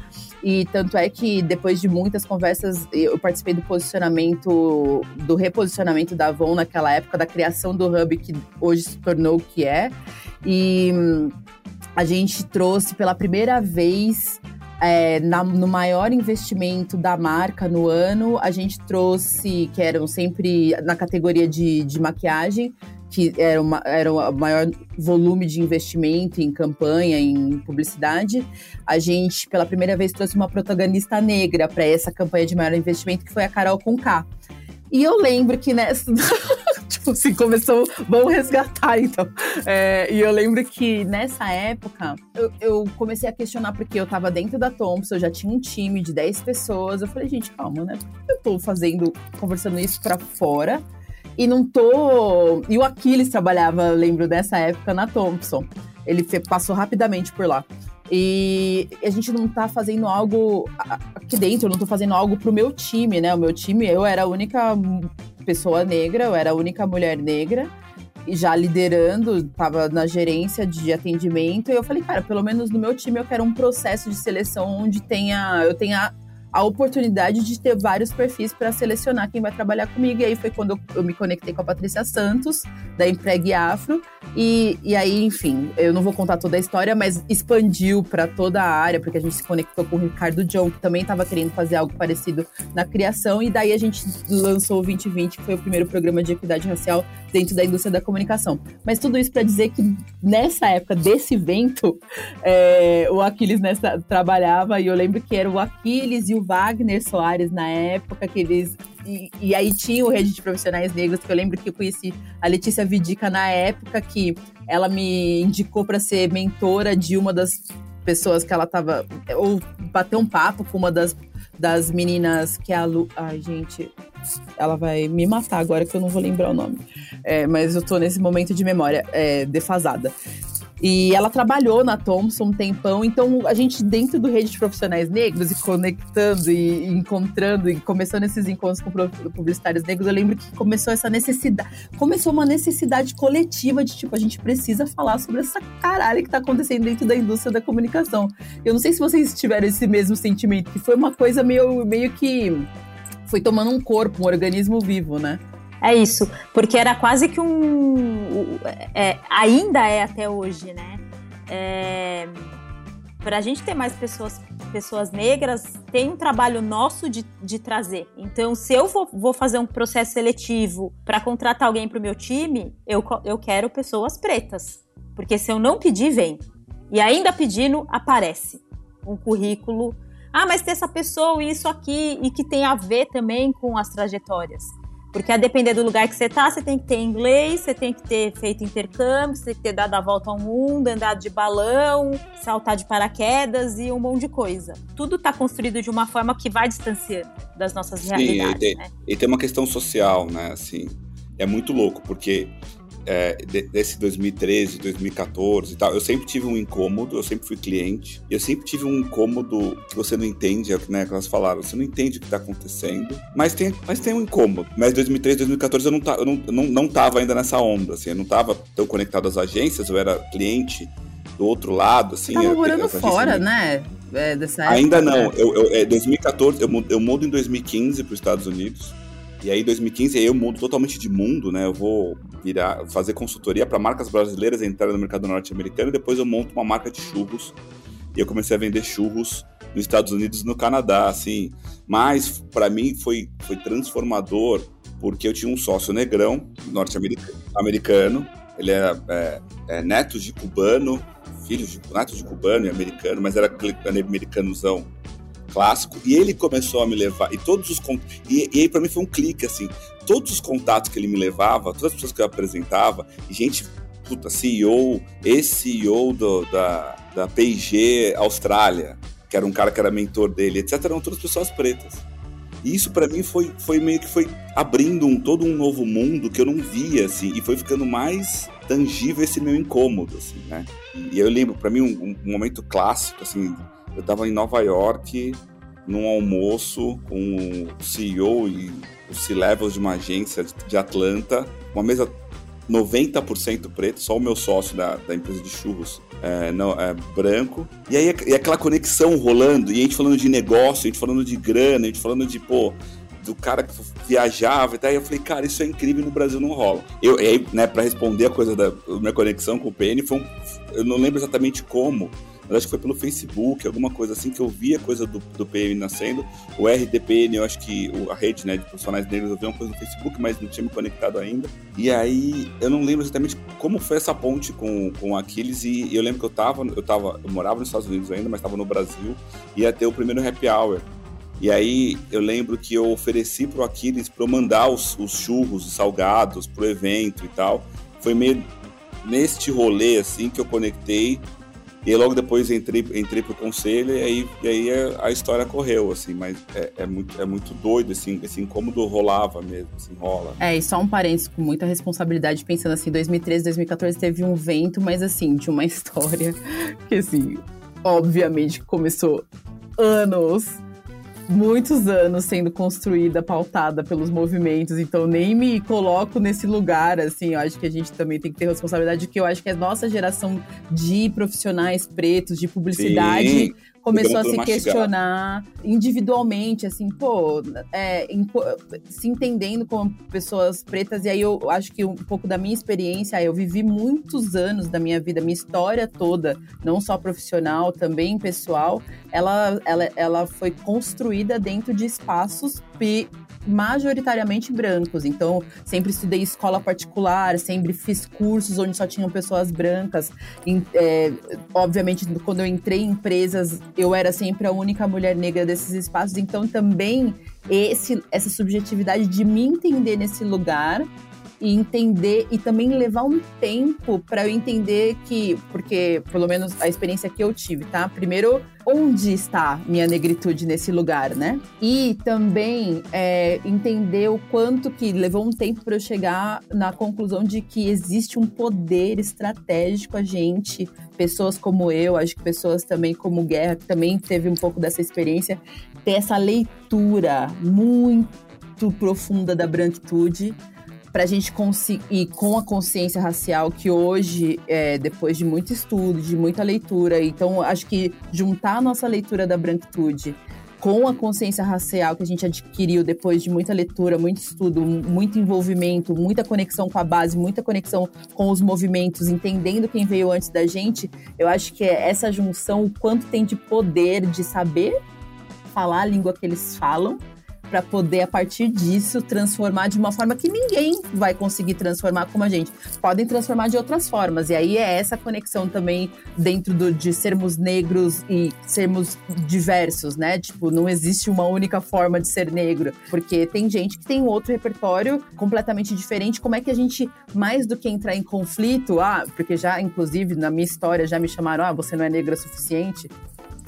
E tanto é que depois de muitas conversas, eu participei do posicionamento, do reposicionamento da Avon naquela época, da criação do hub que hoje se tornou o que é. E hum, a gente trouxe pela primeira vez. é, na- no maior investimento da marca no ano, a gente trouxe, que eram sempre na categoria de, de maquiagem, que era, uma, era o maior volume de investimento em campanha, em publicidade, a gente, pela primeira vez, trouxe uma protagonista negra para essa campanha de maior investimento, que foi a Carol Conká. E eu lembro que nessa. tipo assim, começou. Vamos resgatar, então. É, e eu lembro que nessa época eu, eu comecei a questionar, porque eu tava dentro da Thompson, eu já tinha um time de 10 pessoas. Eu falei, gente, calma, né? Eu tô fazendo, conversando isso pra fora? E não tô. E o Aquiles trabalhava, lembro dessa época, na Thompson. Ele passou rapidamente por lá. E a gente não tá fazendo algo aqui dentro, eu não tô fazendo algo pro meu time, né? O meu time, eu era a única pessoa negra, eu era a única mulher negra. E já liderando, tava na gerência de atendimento. E eu falei, cara, pelo menos no meu time eu quero um processo de seleção onde tenha, eu tenha a oportunidade de ter vários perfis para selecionar quem vai trabalhar comigo. E aí foi quando eu, me conectei com a Patrícia Santos, da Empregue Afro. E, e aí, enfim, eu não vou contar toda a história, mas expandiu para toda a área, porque a gente se conectou com o Ricardo John, que também estava querendo fazer algo parecido na criação. E daí a gente lançou o 2020, que foi o primeiro programa de equidade racial dentro da indústria da comunicação. Mas tudo isso para dizer que nessa época desse evento, é, o Aquiles nessa, trabalhava, e eu lembro que era o Aquiles e o Wagner Soares na época, que eles. E, e, aí tinha o Rede de Profissionais Negros, que eu lembro que eu conheci a Letícia Vidica na época, que ela me indicou para ser mentora de uma das pessoas que ela tava. Ou bater um papo com uma das, das meninas que a Lu. Ai, gente. Ela vai me matar agora que eu não vou lembrar o nome. É, mas eu tô nesse momento de memória é, defasada. E ela trabalhou na Thompson um tempão, então a gente, dentro do rede de profissionais negros, e conectando e, encontrando, e começando esses encontros com publicitários negros, eu lembro que começou essa necessidade, começou uma necessidade coletiva de tipo, a gente precisa falar sobre essa caralho que tá acontecendo dentro da indústria da comunicação. Eu não sei se vocês tiveram esse mesmo sentimento, que foi uma coisa meio, meio que foi tomando um corpo, um organismo vivo, né? É isso, porque era quase que um. É, ainda é até hoje, né? É, para a gente ter mais pessoas, pessoas negras, tem um trabalho nosso de, de trazer. Então, se eu vou, vou fazer um processo seletivo para contratar alguém para o meu time, eu, eu quero pessoas pretas. Porque se eu não pedir, vem. E ainda pedindo, aparece um currículo. Ah, mas tem essa pessoa, isso aqui, e que tem a ver também com as trajetórias. Porque a depender do lugar que você tá, você tem que ter inglês, você tem que ter feito intercâmbio, você tem que ter dado a volta ao mundo, andado de balão, saltar de paraquedas e um monte de coisa. Tudo tá construído de uma forma que vai distanciando das nossas Sim, realidades. E tem, né? e tem uma questão social, né? Assim, é muito louco, porque é, desse 2013, 2014 e tal, eu sempre tive um incômodo, eu sempre fui cliente, e eu sempre tive um incômodo que você não entende, é o que, né, que elas falaram, você não entende o que está acontecendo, mas tem, mas tem um incômodo. Mas 2013, 2014 eu não, eu não, não, não tava ainda nessa onda, assim, eu não tava tão conectado às agências, eu era cliente do outro lado, assim. Tava morando fora, né? É, dessa época, Ainda não. Né? Eu, eu, é, 2014, eu, eu mudo em 2015 para os Estados Unidos. E aí, em 2015, aí eu mudo totalmente de mundo, né? Eu vou virar, fazer consultoria para marcas brasileiras entrarem no mercado norte-americano e depois eu monto uma marca de churros. E eu comecei a vender churros nos Estados Unidos e no Canadá, assim. Mas, para mim, foi, foi transformador porque eu tinha um sócio negrão, norte-americano. Ele era é, é, neto de cubano, filho de neto de cubano e americano, mas era americanozão clássico, e ele começou a me levar, e todos os e, e aí para mim foi um clique, assim, todos os contatos que ele me levava, todas as pessoas que eu apresentava, gente, puta, CEO, ex-CEO do, da, da P&G Austrália, que era um cara que era mentor dele, etc, eram todas pessoas pretas. E isso para mim foi, foi meio que foi abrindo um, todo um novo mundo que eu não via, assim, e foi ficando mais tangível esse meu incômodo, assim, né? E eu lembro, para mim, um, um momento clássico, assim, eu estava em Nova York, num almoço com o CEO e os C-levels de uma agência de Atlanta, uma mesa 90% preto, só o meu sócio da, da empresa de churros é, não, é, branco. E aí e aquela conexão rolando, e a gente falando de negócio, a gente falando de grana, a gente falando de, pô, do cara que viajava e tal. E eu falei, cara, isso é incrível no Brasil não rola. Eu, e aí, né, pra responder a coisa da minha conexão com o PN, foi um, eu não lembro exatamente como, mas acho que foi pelo Facebook, alguma coisa assim, que eu vi a coisa do, do PM nascendo. O RDPN, eu acho que a rede né, de profissionais negros, eu vi uma coisa no Facebook, mas não tinha me conectado ainda. E aí, eu não lembro exatamente como foi essa ponte com, com o Aquiles, e eu lembro que eu tava, eu tava, eu morava nos Estados Unidos ainda, mas estava no Brasil, ia ter o primeiro happy hour. E aí eu lembro que eu ofereci pro Aquiles para eu mandar os, os churros, os salgados pro evento e tal. Foi meio neste rolê assim que eu conectei e logo depois entrei, entrei pro conselho e aí, e aí a história correu, assim, mas é, é, muito, é muito doido, assim, esse incômodo rolava mesmo, assim, rola. É, e só um parênteses com muita responsabilidade, pensando assim, 2013, 2014 teve um vento, mas assim, de uma história que, assim, obviamente começou anos muitos anos sendo construída, pautada pelos movimentos, então nem me coloco nesse lugar, assim, eu acho que a gente também tem que ter responsabilidade, que eu acho que a nossa geração de profissionais pretos, de publicidade, Sim começou a se questionar individualmente, assim, pô, é, se entendendo como pessoas pretas. E aí eu acho que um pouco da minha experiência, eu vivi muitos anos da minha vida, minha história toda, não só profissional, também pessoal, ela, ela, ela foi construída dentro de espaços majoritariamente brancos. Então, sempre estudei escola particular, sempre fiz cursos onde só tinham pessoas brancas. E, é, obviamente, quando eu entrei em empresas, eu era sempre a única mulher negra desses espaços. Então, também esse, essa subjetividade de me entender nesse lugar e entender e também levar um tempo para eu entender que, porque pelo menos a experiência que eu tive, tá? Primeiro, onde está minha negritude nesse lugar, né? E também é, entender o quanto que levou um tempo para eu chegar na conclusão de que existe um poder estratégico a gente, pessoas como eu, acho que pessoas também como Guerra, que também teve um pouco dessa experiência, ter essa leitura muito profunda da branquitude para a gente conseguir, com a consciência racial, que hoje, é, depois de muito estudo, de muita leitura, então acho que juntar a nossa leitura da branquitude com a consciência racial que a gente adquiriu depois de muita leitura, muito estudo, muito envolvimento, muita conexão com a base, muita conexão com os movimentos, entendendo quem veio antes da gente, eu acho que é essa junção, o quanto tem de poder de saber falar a língua que eles falam para poder, a partir disso, transformar de uma forma que ninguém vai conseguir transformar como a gente. Podem transformar de outras formas. E aí é essa conexão também dentro do, de sermos negros e sermos diversos, né? Tipo, não existe uma única forma de ser negro. Porque tem gente que tem outro repertório completamente diferente. Como é que a gente, mais do que entrar em conflito, ah, porque já, inclusive, na minha história já me chamaram, ah, você não é negra o suficiente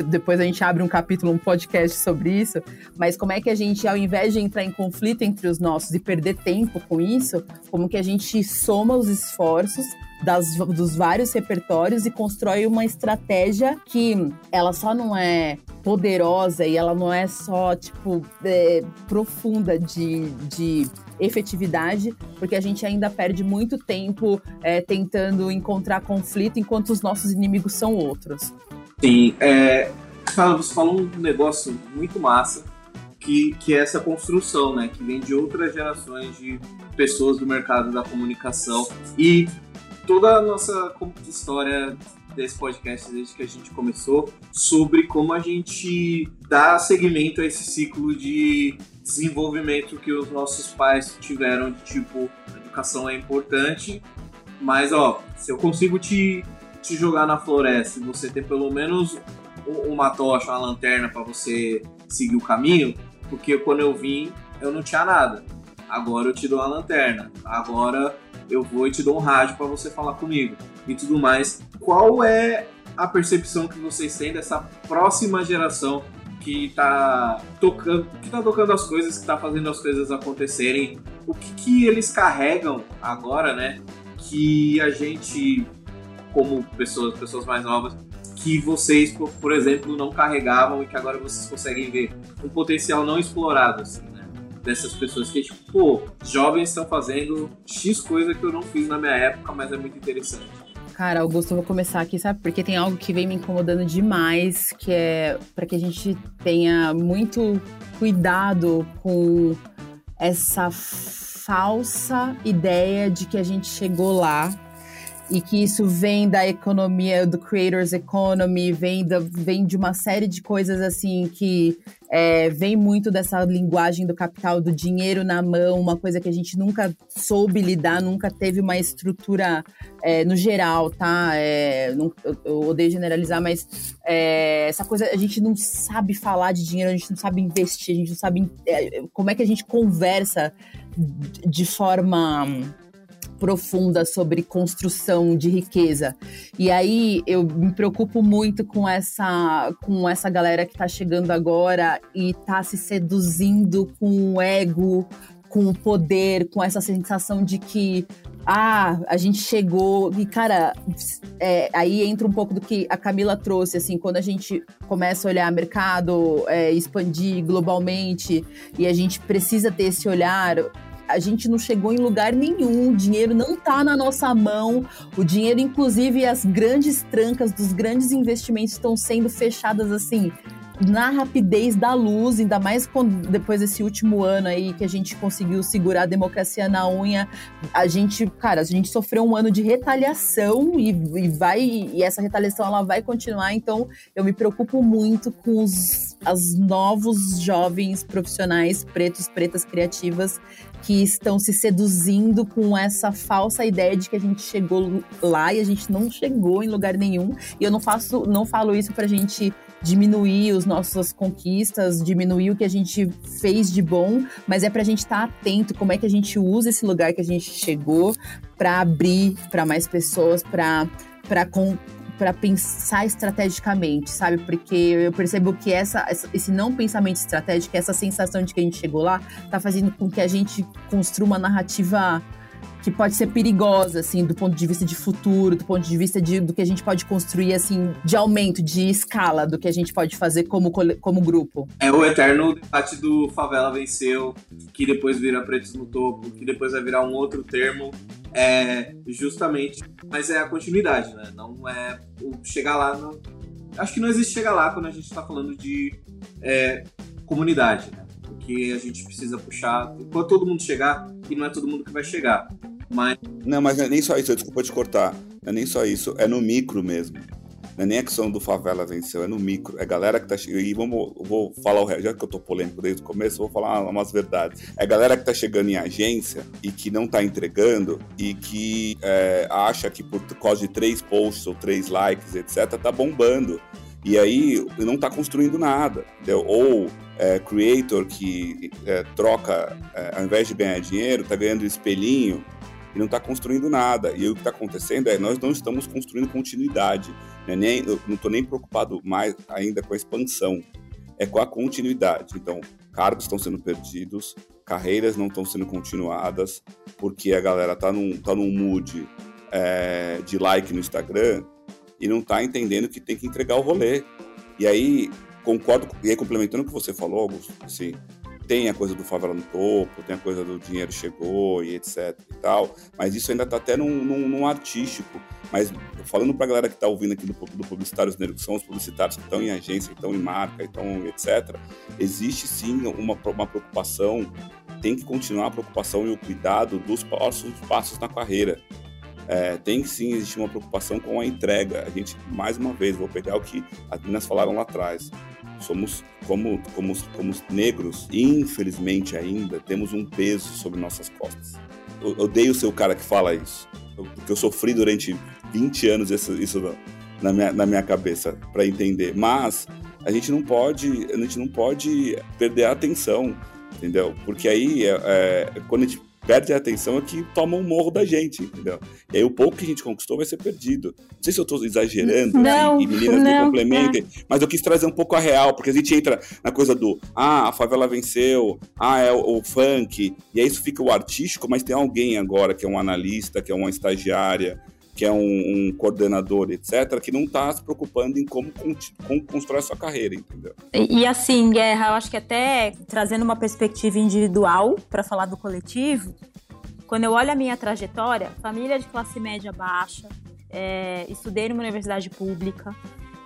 depois a gente abre um capítulo, um podcast sobre isso, mas como é que a gente, ao invés de entrar em conflito entre os nossos e perder tempo com isso, como que a gente soma os esforços das, dos vários repertórios e constrói uma estratégia que ela só não é poderosa e ela não é só, tipo, é, profunda de, de efetividade, porque a gente ainda perde muito tempo é, tentando encontrar conflito enquanto os nossos inimigos são outros. Sim, é, você falou um negócio muito massa, que, que é essa construção, né? Que vem de outras gerações de pessoas do mercado da comunicação. E toda a nossa história desse podcast desde que a gente começou sobre como a gente dá seguimento a esse ciclo de desenvolvimento que os nossos pais tiveram de tipo educação é importante mas ó se eu consigo te te jogar na floresta e você ter pelo menos uma tocha, uma lanterna para você seguir o caminho, porque quando eu vim eu não tinha nada. Agora eu te dou uma lanterna. Agora eu vou e te dou um rádio para você falar comigo e tudo mais. Qual é a percepção que vocês têm dessa próxima geração que está tocando, que tá tocando as coisas, que está fazendo as coisas acontecerem? O que, que eles carregam agora, né? Que a gente como pessoas, pessoas mais novas, que vocês, por exemplo, não carregavam e que agora vocês conseguem ver um potencial não explorado, assim, né? Dessas pessoas que, tipo, pô, jovens estão fazendo X coisa que eu não fiz na minha época, mas é muito interessante. Cara, Augusto, eu vou começar aqui, sabe? Porque tem algo que vem me incomodando demais, que é para que a gente tenha muito cuidado com essa falsa ideia de que a gente chegou lá e que isso vem da economia, do creators economy, vem, vem de uma série de coisas assim que é, vem muito dessa linguagem do capital, do dinheiro na mão, uma coisa que a gente nunca soube lidar, nunca teve uma estrutura é, no geral, tá? É, não, eu, eu, odeio generalizar, mas é, essa coisa, a gente não sabe falar de dinheiro, a gente não sabe investir, a gente não sabe é, como é que a gente conversa de forma profunda sobre construção de riqueza. E aí eu me preocupo muito com essa com essa galera que está chegando agora e está se seduzindo com o ego, com o poder, com essa sensação de que ah, a gente chegou e cara, é, aí entra um pouco do que a Camila trouxe, assim, quando a gente começa a olhar mercado, é, expandir globalmente e a gente precisa ter esse olhar a gente não chegou em lugar nenhum, o dinheiro não tá na nossa mão, o dinheiro, inclusive, as grandes trancas dos grandes investimentos estão sendo fechadas assim na rapidez da luz, ainda mais quando, depois desse último ano aí que a gente conseguiu segurar a democracia na unha, a gente, cara, a gente sofreu um ano de retaliação e, e vai e essa retaliação ela vai continuar, então eu me preocupo muito com os as novos jovens profissionais pretos, pretas criativas que estão se seduzindo com essa falsa ideia de que a gente chegou lá e a gente não chegou em lugar nenhum. E eu não faço, não falo isso pra gente diminuir as nossas conquistas, diminuir o que a gente fez de bom, mas é pra gente estar tá atento como é que a gente usa esse lugar que a gente chegou para abrir para mais pessoas, para para para pensar estrategicamente, sabe? Porque eu percebo que essa, esse não pensamento estratégico, essa sensação de que a gente chegou lá, tá fazendo com que a gente construa uma narrativa que pode ser perigosa, assim, do ponto de vista de futuro, do ponto de vista de, do que a gente pode construir, assim, de aumento, de escala, do que a gente pode fazer como, como grupo. É o eterno debate do favela venceu, que depois vira pretos no topo, que depois vai virar um outro termo, é justamente, mas é a continuidade, né? Não é o chegar lá, não, acho que não existe chegar lá quando a gente está falando de é, comunidade, né? Porque a gente precisa puxar, quando todo mundo chegar, e não é todo mundo que vai chegar. Mas... Não, mas não é nem só isso, desculpa te cortar. Não é nem só isso, é no micro mesmo. Não é nem a questão do favela venceu, é no micro. É galera que tá chegando. E vamos, vou falar o já que eu tô polêmico desde o começo, vou falar umas verdades. É galera que tá chegando em agência e que não tá entregando e que é, acha que por causa de três posts ou três likes, etc., tá bombando. E aí não tá construindo nada, entendeu? Ou é, creator que é, troca, é, ao invés de ganhar dinheiro, está ganhando espelhinho e não está construindo nada. E o que está acontecendo é nós não estamos construindo continuidade. Né? Nem, eu não estou nem preocupado mais ainda com a expansão, é com a continuidade. Então, cargos estão sendo perdidos, carreiras não estão sendo continuadas, porque a galera tá num, tá num mood é, de like no Instagram e não está entendendo que tem que entregar o rolê. E aí concordo, e aí complementando o que você falou, Augusto, assim, tem a coisa do favela no topo, tem a coisa do dinheiro chegou e etc e tal, mas isso ainda tá até num, num, num artístico. Mas falando pra galera que tá ouvindo aqui do, do Publicitários que são os publicitários que estão em agência, estão em marca, então etc., existe sim uma, uma preocupação, tem que continuar a preocupação e o cuidado dos próximos passos na carreira. É, tem sim existir uma preocupação com a entrega. A gente, mais uma vez, vou pegar o que as meninas falaram lá atrás somos como, como, como negros, infelizmente ainda, temos um peso sobre nossas costas. Eu odeio ser o cara que fala isso, porque eu sofri durante 20 anos isso, isso na, minha, na minha cabeça para entender. Mas a gente não pode, a gente não pode perder a atenção, entendeu? Porque aí, é, é, quando a gente perde a atenção é que toma um morro da gente, entendeu? E aí o pouco que a gente conquistou vai ser perdido. Não sei se eu estou exagerando não, assim, e meninas não, me complementem, é. mas eu quis trazer um pouco a real, porque a gente entra na coisa do ah, a favela venceu, ah, é o, o funk, e aí isso fica o artístico, mas tem alguém agora que é um analista, que é uma estagiária, que é um, um, coordenador, etc., que não está se preocupando em como, como constrói a sua carreira, entendeu? E, e, assim, Guerra, eu acho que até trazendo uma perspectiva individual para falar do coletivo, quando eu olho a minha trajetória, família de classe média baixa, é, estudei numa universidade pública,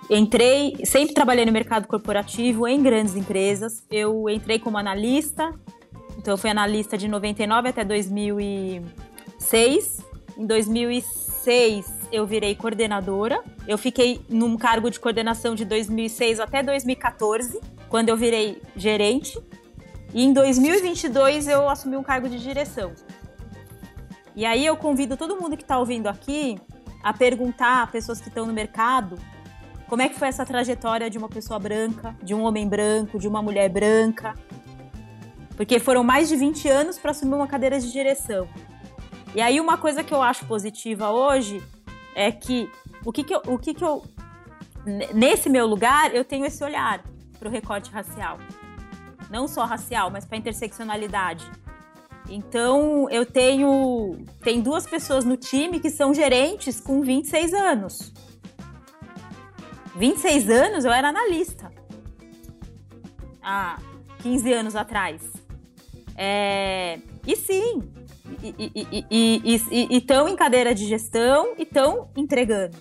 entrei, sempre trabalhei no mercado corporativo em grandes empresas, eu entrei como analista, então eu fui analista de 99 até 2006, em 2006 2006 eu virei coordenadora. Eu fiquei num cargo de coordenação de 2006 até 2014, quando eu virei gerente. E em 2022 eu assumi um cargo de direção. E aí eu convido todo mundo que está ouvindo aqui a perguntar a pessoas que estão no mercado como é que foi essa trajetória de uma pessoa branca, de um homem branco, de uma mulher branca. Porque foram mais de 20 anos para assumir uma cadeira de direção. E aí uma coisa que eu acho positiva hoje é que o que, que eu, o que, que eu nesse meu lugar eu tenho esse olhar para o recorte racial, não só racial, mas para interseccionalidade. Então eu tenho tem duas pessoas no time que são gerentes com 26 anos. 26 anos eu era analista. Há 15 anos atrás. É, E sim, e estão em cadeira de gestão e estão entregando.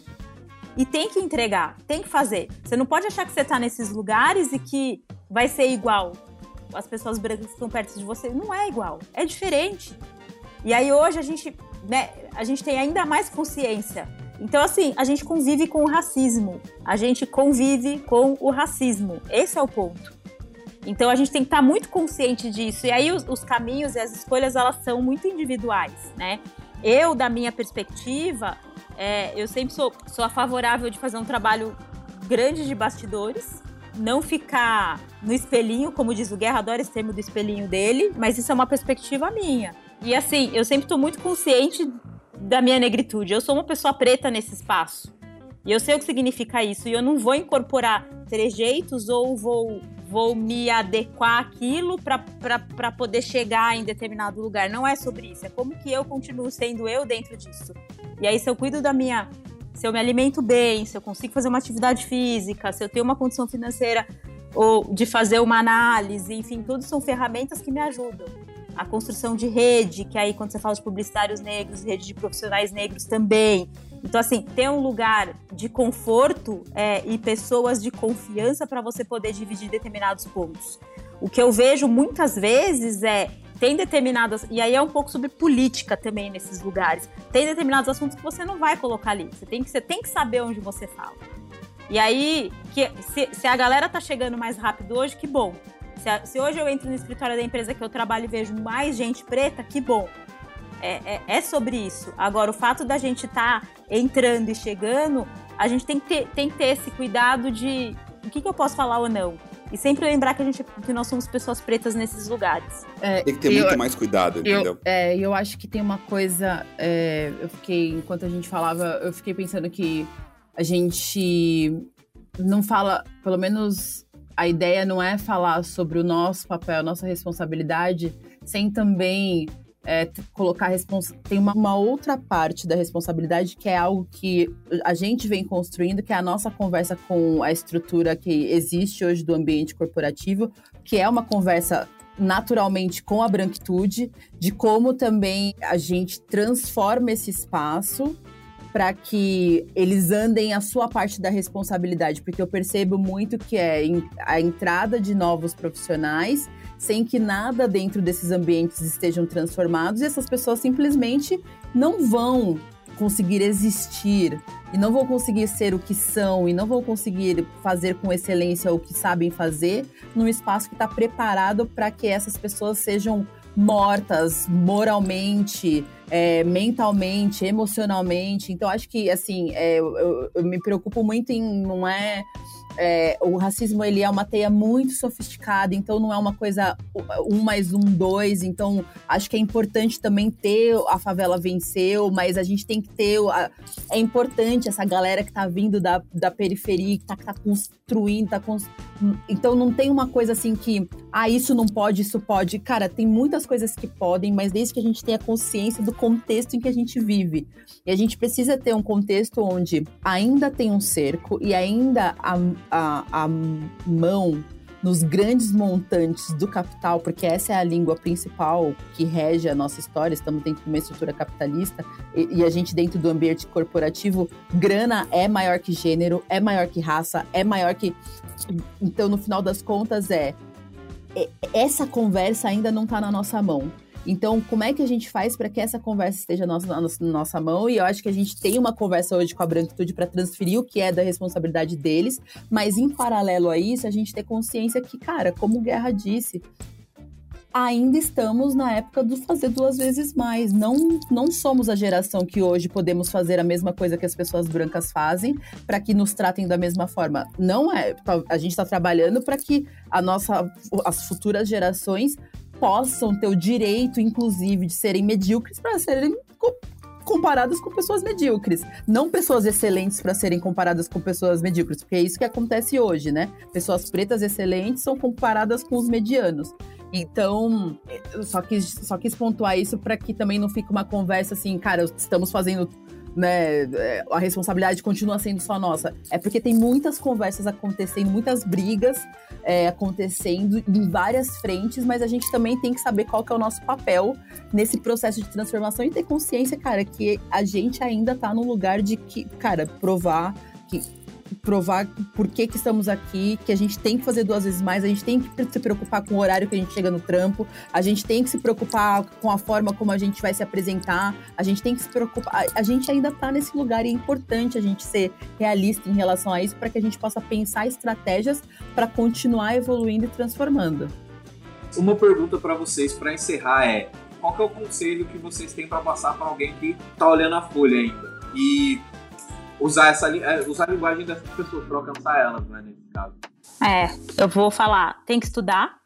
E tem que entregar, tem que fazer. Você não pode achar que você está nesses lugares e que vai ser igual. As pessoas brancas que estão perto de você. Não é igual, é diferente. E aí hoje a gente, né, a gente tem ainda mais consciência. Então, assim, a gente convive com o racismo. A gente convive com o racismo. Esse é o ponto. Então a gente tem que estar muito consciente disso. E aí os, os, caminhos e as escolhas elas são muito individuais, né? Eu, da minha perspectiva, é, eu sempre sou, sou favorável de fazer um trabalho grande de bastidores, não ficar no espelhinho, como diz o Guerra, adora esse termo do espelhinho dele, mas isso é uma perspectiva minha. E assim, eu sempre estou muito consciente da minha negritude. Eu sou uma pessoa preta nesse espaço. E eu sei o que significa isso. E eu não vou incorporar trejeitos ou vou, vou me adequar àquilo para poder chegar em determinado lugar. Não é sobre isso. É como que eu continuo sendo eu dentro disso. E aí, se eu cuido da minha. Se eu me alimento bem, se eu consigo fazer uma atividade física, se eu tenho uma condição financeira ou de fazer uma análise, enfim, tudo são ferramentas que me ajudam. A construção de rede, que aí quando você fala de publicitários negros, rede de profissionais negros também. Então, assim, ter um lugar de conforto é, e pessoas de confiança para você poder dividir determinados pontos. O que eu vejo muitas vezes é tem determinadas. E aí é um pouco sobre política também nesses lugares. Tem determinados assuntos que você não vai colocar ali. Você tem que, você tem que saber onde você fala. E aí, que, se, se a galera tá chegando mais rápido hoje, que bom. Se, se, hoje eu entro no escritório da empresa que eu trabalho e vejo mais gente preta, que bom. É, é, é sobre isso. Agora, o fato da gente estar tá entrando e chegando, a gente tem que ter, tem que ter esse cuidado de o que, que eu posso falar ou não. E sempre lembrar que, a gente, que nós somos pessoas pretas nesses lugares. É, tem que ter eu, muito mais cuidado, entendeu? Eu, é, eu acho que tem uma coisa. É, eu fiquei, enquanto a gente falava, eu fiquei pensando que a gente não fala, pelo menos a ideia não é falar sobre o nosso papel, a nossa responsabilidade, sem também é, colocar tem uma, uma, outra parte da responsabilidade que é algo que a gente vem construindo, que é a nossa conversa com a estrutura que existe hoje do ambiente corporativo, que é uma conversa naturalmente com a branquitude, de como também a gente transforma esse espaço para que eles andem a sua parte da responsabilidade, porque eu percebo muito que é a entrada de novos profissionais sem que nada dentro desses ambientes estejam transformados e essas pessoas simplesmente não vão conseguir existir e não vão conseguir ser o que são e não vão conseguir fazer com excelência o que sabem fazer num espaço que está preparado para que essas pessoas sejam mortas moralmente, é, mentalmente, emocionalmente. Então, acho que, assim, é, eu, eu, me preocupo muito em não é é, o racismo ele é uma teia muito sofisticada, então não é uma coisa um mais um, dois. Então acho que é importante também ter a favela venceu, mas a gente tem que ter. A, é importante essa galera que tá vindo da, da periferia, que tá, que tá construindo, tá então não tem uma coisa assim que, ah, isso não pode, isso pode. Cara, tem muitas coisas que podem, mas desde que a gente tenha consciência do contexto em que a gente vive. E a gente precisa ter um contexto onde ainda tem um cerco e ainda a, a, a mão nos grandes montantes do capital, porque essa é a língua principal que rege a nossa história, estamos dentro de uma estrutura capitalista e, e, a gente dentro do ambiente corporativo, grana é maior que gênero, é maior que raça, é maior que então no final das contas é, é essa conversa ainda não está na nossa mão. Então, como é que a gente faz para que essa conversa esteja na nossa, na nossa mão? E eu acho que a gente tem uma conversa hoje com a branquitude para transferir o que é da responsabilidade deles, mas em paralelo a isso, a gente ter consciência que, cara, como Guerra disse, ainda estamos na época do fazer duas vezes mais. Não, não somos a geração que hoje podemos fazer a mesma coisa que as pessoas brancas fazem para que nos tratem da mesma forma. Não é. A gente está trabalhando para que a nossa, as futuras gerações possam ter o direito, inclusive, de serem medíocres para serem comparadas com pessoas medíocres, não pessoas excelentes para serem comparadas com pessoas medíocres, porque é isso que acontece hoje, né? Pessoas pretas excelentes são comparadas com os medianos. Então, só quis, só quis pontuar isso para que também não fique uma conversa assim, cara, estamos fazendo né, é, a responsabilidade continua sendo só nossa. É porque tem muitas conversas acontecendo, muitas brigas é, acontecendo em várias frentes, mas a gente também tem que saber qual que é o nosso papel nesse processo de transformação e ter consciência, cara, que a gente ainda tá no lugar de que, cara, provar que provar por que, que estamos aqui, que a gente tem que fazer duas vezes mais, a gente tem que se preocupar com o horário que a gente chega no trampo, a gente tem que se preocupar com a forma como a gente vai se apresentar, a gente tem que se preocupar. A, gente ainda está nesse lugar e é importante a gente ser realista em relação a isso para que a gente possa pensar estratégias para continuar evoluindo e transformando. Uma pergunta para vocês para encerrar é: qual é o conselho que vocês têm para passar para alguém que está olhando a folha ainda? E usar essa é, usar a linguagem dessas pessoas para alcançar elas, né, nesse caso. É, eu vou falar, tem que estudar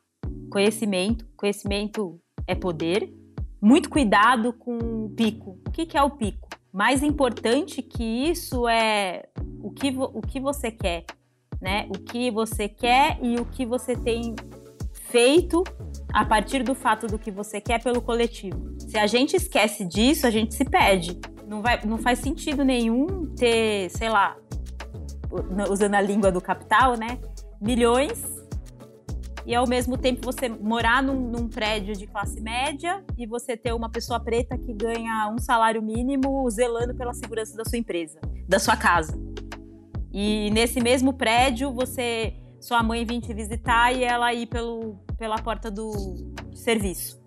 conhecimento, conhecimento é poder. Muito cuidado com o pico. O que, que é o pico? Mais importante que isso é o que, o que você quer, né? O que você quer e o que você tem feito a partir do fato do que você quer pelo coletivo. Se a gente esquece disso, a gente se perde. Não, vai, não faz sentido nenhum ter, sei lá, usando a língua do capital, né? Milhões e ao mesmo tempo você morar num, num, prédio de classe média e você ter uma pessoa preta que ganha um salário mínimo zelando pela segurança da sua empresa, da sua casa. E nesse mesmo prédio você sua mãe vir te visitar e ela ir pelo, pela porta do serviço.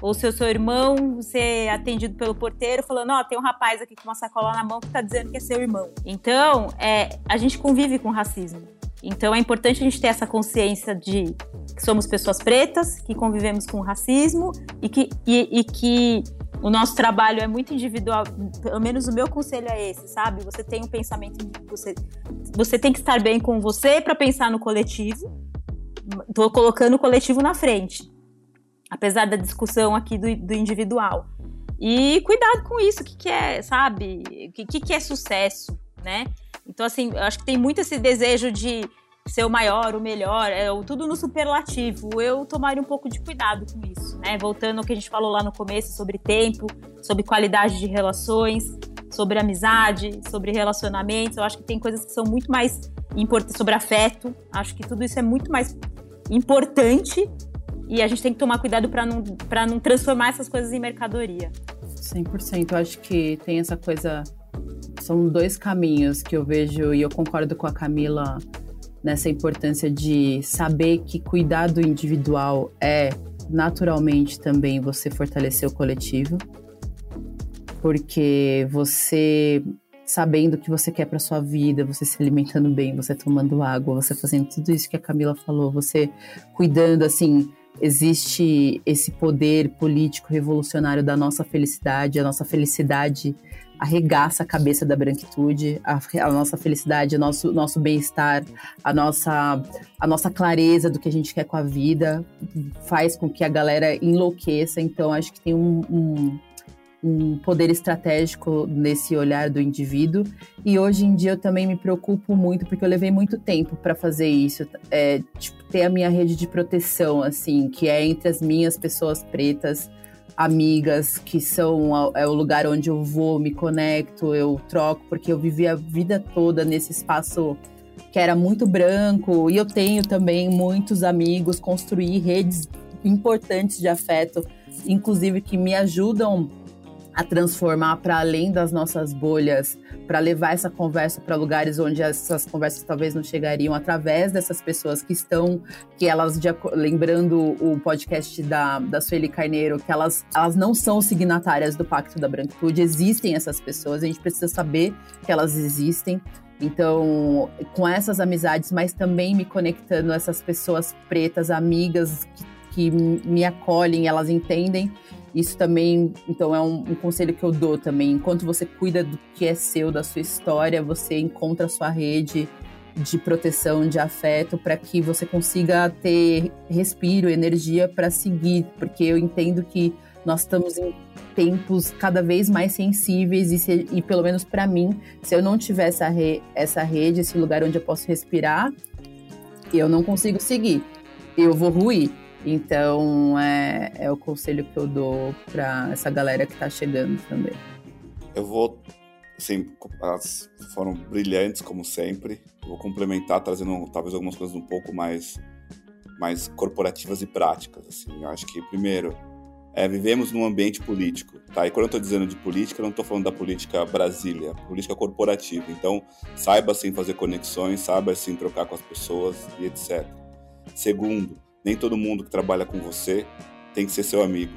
Ou se o seu irmão ser atendido pelo porteiro falando, ó, oh, tem um rapaz aqui com uma sacola na mão que tá dizendo que é seu irmão. Então, é, a gente convive com racismo. Então é importante a gente ter essa consciência de que somos pessoas pretas, que convivemos com racismo e que, e, e que o nosso trabalho é muito individual. Pelo menos o meu conselho é esse, sabe? Você tem um pensamento, você, você tem que estar bem com você para pensar no coletivo. Tô colocando o coletivo na frente apesar da discussão aqui do, do individual. E cuidado com isso, o que, que é, sabe? O que, que, é sucesso, né? Então, assim, eu acho que tem muito esse desejo de ser o maior, o melhor, é tudo no superlativo. Eu tomaria um pouco de cuidado com isso, né? Voltando ao que a gente falou lá no começo sobre tempo, sobre qualidade de relações, sobre amizade, sobre relacionamentos. Eu acho que tem coisas que são muito mais importantes sobre afeto. Acho que tudo isso é muito mais importante e a gente tem que tomar cuidado para não, não transformar essas coisas em mercadoria. 100%. Eu acho que tem essa coisa. São dois caminhos que eu vejo, e eu concordo com a Camila nessa importância de saber que cuidar do individual é naturalmente também você fortalecer o coletivo. Porque você sabendo o que você quer para sua vida, você se alimentando bem, você tomando água, você fazendo tudo isso que a Camila falou, você cuidando assim existe esse poder político revolucionário da nossa felicidade, a nossa felicidade arregaça a cabeça da branquitude, a, a nossa felicidade, o nosso, nosso bem-estar, a nossa, a nossa clareza do que a gente quer com a vida, faz com que a galera enlouqueça. Então, acho que tem um, um um poder estratégico nesse olhar do indivíduo. E hoje em dia eu também me preocupo muito, porque eu levei muito tempo para fazer isso. É, tipo, ter a minha rede de proteção, assim, que é entre as minhas pessoas pretas, amigas, que são é o lugar onde eu vou, me conecto, eu troco, porque eu vivi a vida toda nesse espaço que era muito branco. E eu tenho também muitos amigos, construir redes importantes de afeto, inclusive que me ajudam a transformar para além das nossas bolhas, para levar essa conversa para lugares onde essas conversas talvez não chegariam através dessas pessoas que estão, que elas, lembrando o podcast da, da Sueli Carneiro, que elas, elas não são signatárias do Pacto da Branquitude, existem essas pessoas, a gente precisa saber que elas existem. Então, com essas amizades, mas também me conectando a essas pessoas pretas, amigas que, que me acolhem, elas entendem isso também, então, é um, um, conselho que eu dou também. Enquanto você cuida do que é seu, da sua história, você encontra a sua rede de proteção, de afeto, para que você consiga ter respiro, energia para seguir, porque eu entendo que nós estamos em tempos cada vez mais sensíveis e, se, e pelo menos para mim, se eu não tiver essa, re, essa rede, esse lugar onde eu posso respirar, eu não consigo seguir. Eu vou ruir. Então, é, é o conselho que eu dou para essa galera que está chegando também. Eu vou assim, elas foram brilhantes como sempre. Eu vou complementar trazendo talvez algumas coisas um pouco mais mais corporativas e práticas. Assim, eu acho que primeiro é, vivemos num ambiente político, tá? E quando eu estou dizendo de política, eu não estou falando da política Brasília, política corporativa. Então, saiba assim fazer conexões, saiba assim trocar com as pessoas e etc. Segundo, nem todo mundo que trabalha com você tem que ser seu amigo.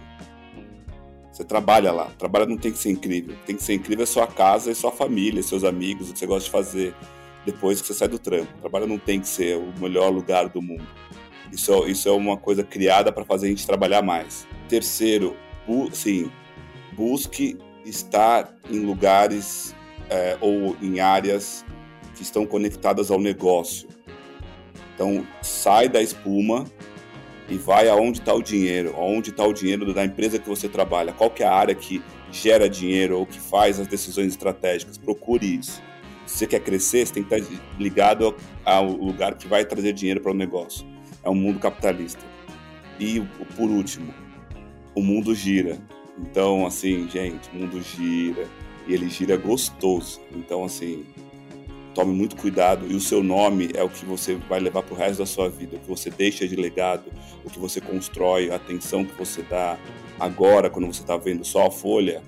Você trabalha lá. Trabalho não tem que ser incrível. Tem que ser incrível a sua casa e sua família, seus amigos, o que você gosta de fazer depois que você sai do trampo. Trabalho não tem que ser o melhor lugar do mundo. Isso, isso é uma coisa criada para fazer a gente trabalhar mais. Terceiro, bu sim, busque estar em lugares é, ou em áreas que estão conectadas ao negócio. Então, sai da espuma e vai aonde está o dinheiro, aonde está o dinheiro da empresa que você trabalha, qual que é a área que gera dinheiro ou que faz as decisões estratégicas. Procure isso. Se você quer crescer, você tem que estar ligado ao lugar que vai trazer dinheiro para o negócio é um mundo capitalista. E por último, o mundo gira. Então, assim, gente, o mundo gira e ele gira gostoso. Então, assim, tome muito cuidado e o seu nome é o que você vai levar para o resto da sua vida, o que você deixa de legado, o que você constrói, a atenção que você dá agora, quando você está vendo só a folha,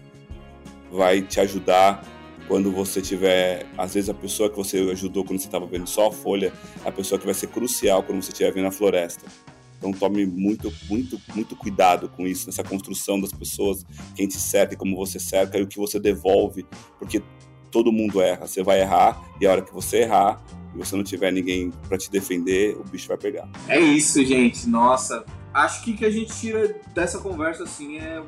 vai te ajudar quando você tiver, às vezes a pessoa que você ajudou quando você estava vendo só a folha, é a pessoa que vai ser crucial quando você estiver vendo a floresta. Então tome muito, muito, muito cuidado com isso, nessa construção das pessoas, quem te cerca como você cerca e o que você devolve, porque todo mundo erra. Você vai errar e a hora que você errar e você não tiver ninguém para te defender, o bicho vai pegar. É isso, gente. Nossa, acho que que a gente tira dessa conversa assim é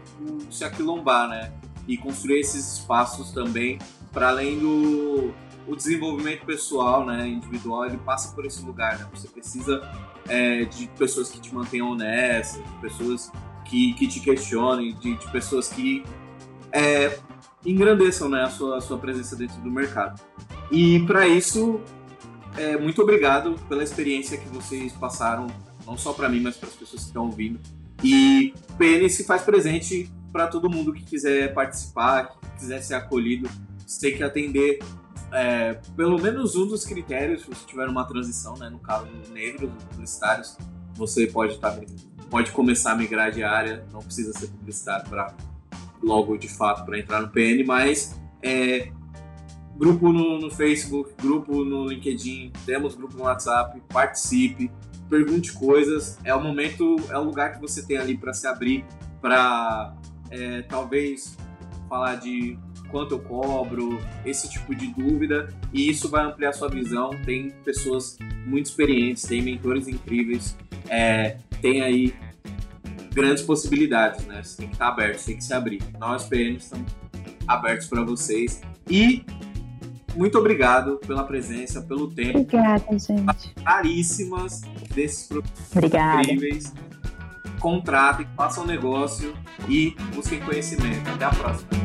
se aquilombar, né? E construir esses espaços também para além do o desenvolvimento pessoal, né, individual, ele passa por esse lugar, né? Você precisa é, de pessoas que te mantenham honestas, de pessoas que, que te questionem, de, de pessoas que é, engrandeçam né, a, sua, a sua presença dentro do mercado. E para isso, é, muito obrigado pela experiência que vocês passaram, não só para mim, mas para as pessoas que estão ouvindo. E PN se faz presente para todo mundo que quiser participar, que quiser ser acolhido você tem que atender é, pelo menos um dos critérios, se você tiver uma transição, né, no caso negros, publicitários, você pode, tá, pode começar a migrar de área, não precisa ser publicitário para logo de fato para entrar no PN, mas é, grupo no, no, Facebook, grupo no LinkedIn, temos grupo no WhatsApp, participe, pergunte coisas, é o momento, é o lugar que você tem ali para se abrir, para é, talvez falar de quanto eu cobro, esse tipo de dúvida, e isso vai ampliar sua visão. Tem pessoas muito experientes, tem mentores incríveis, é, tem aí grandes possibilidades, né? Você tem que estar aberto, você tem que se abrir. Nós, PNs, estamos abertos para vocês. E muito obrigado pela presença, pelo tempo. Obrigada, gente. Caríssimas desses produtos incríveis. Contratem, façam negócio e busquem conhecimento. Até a próxima.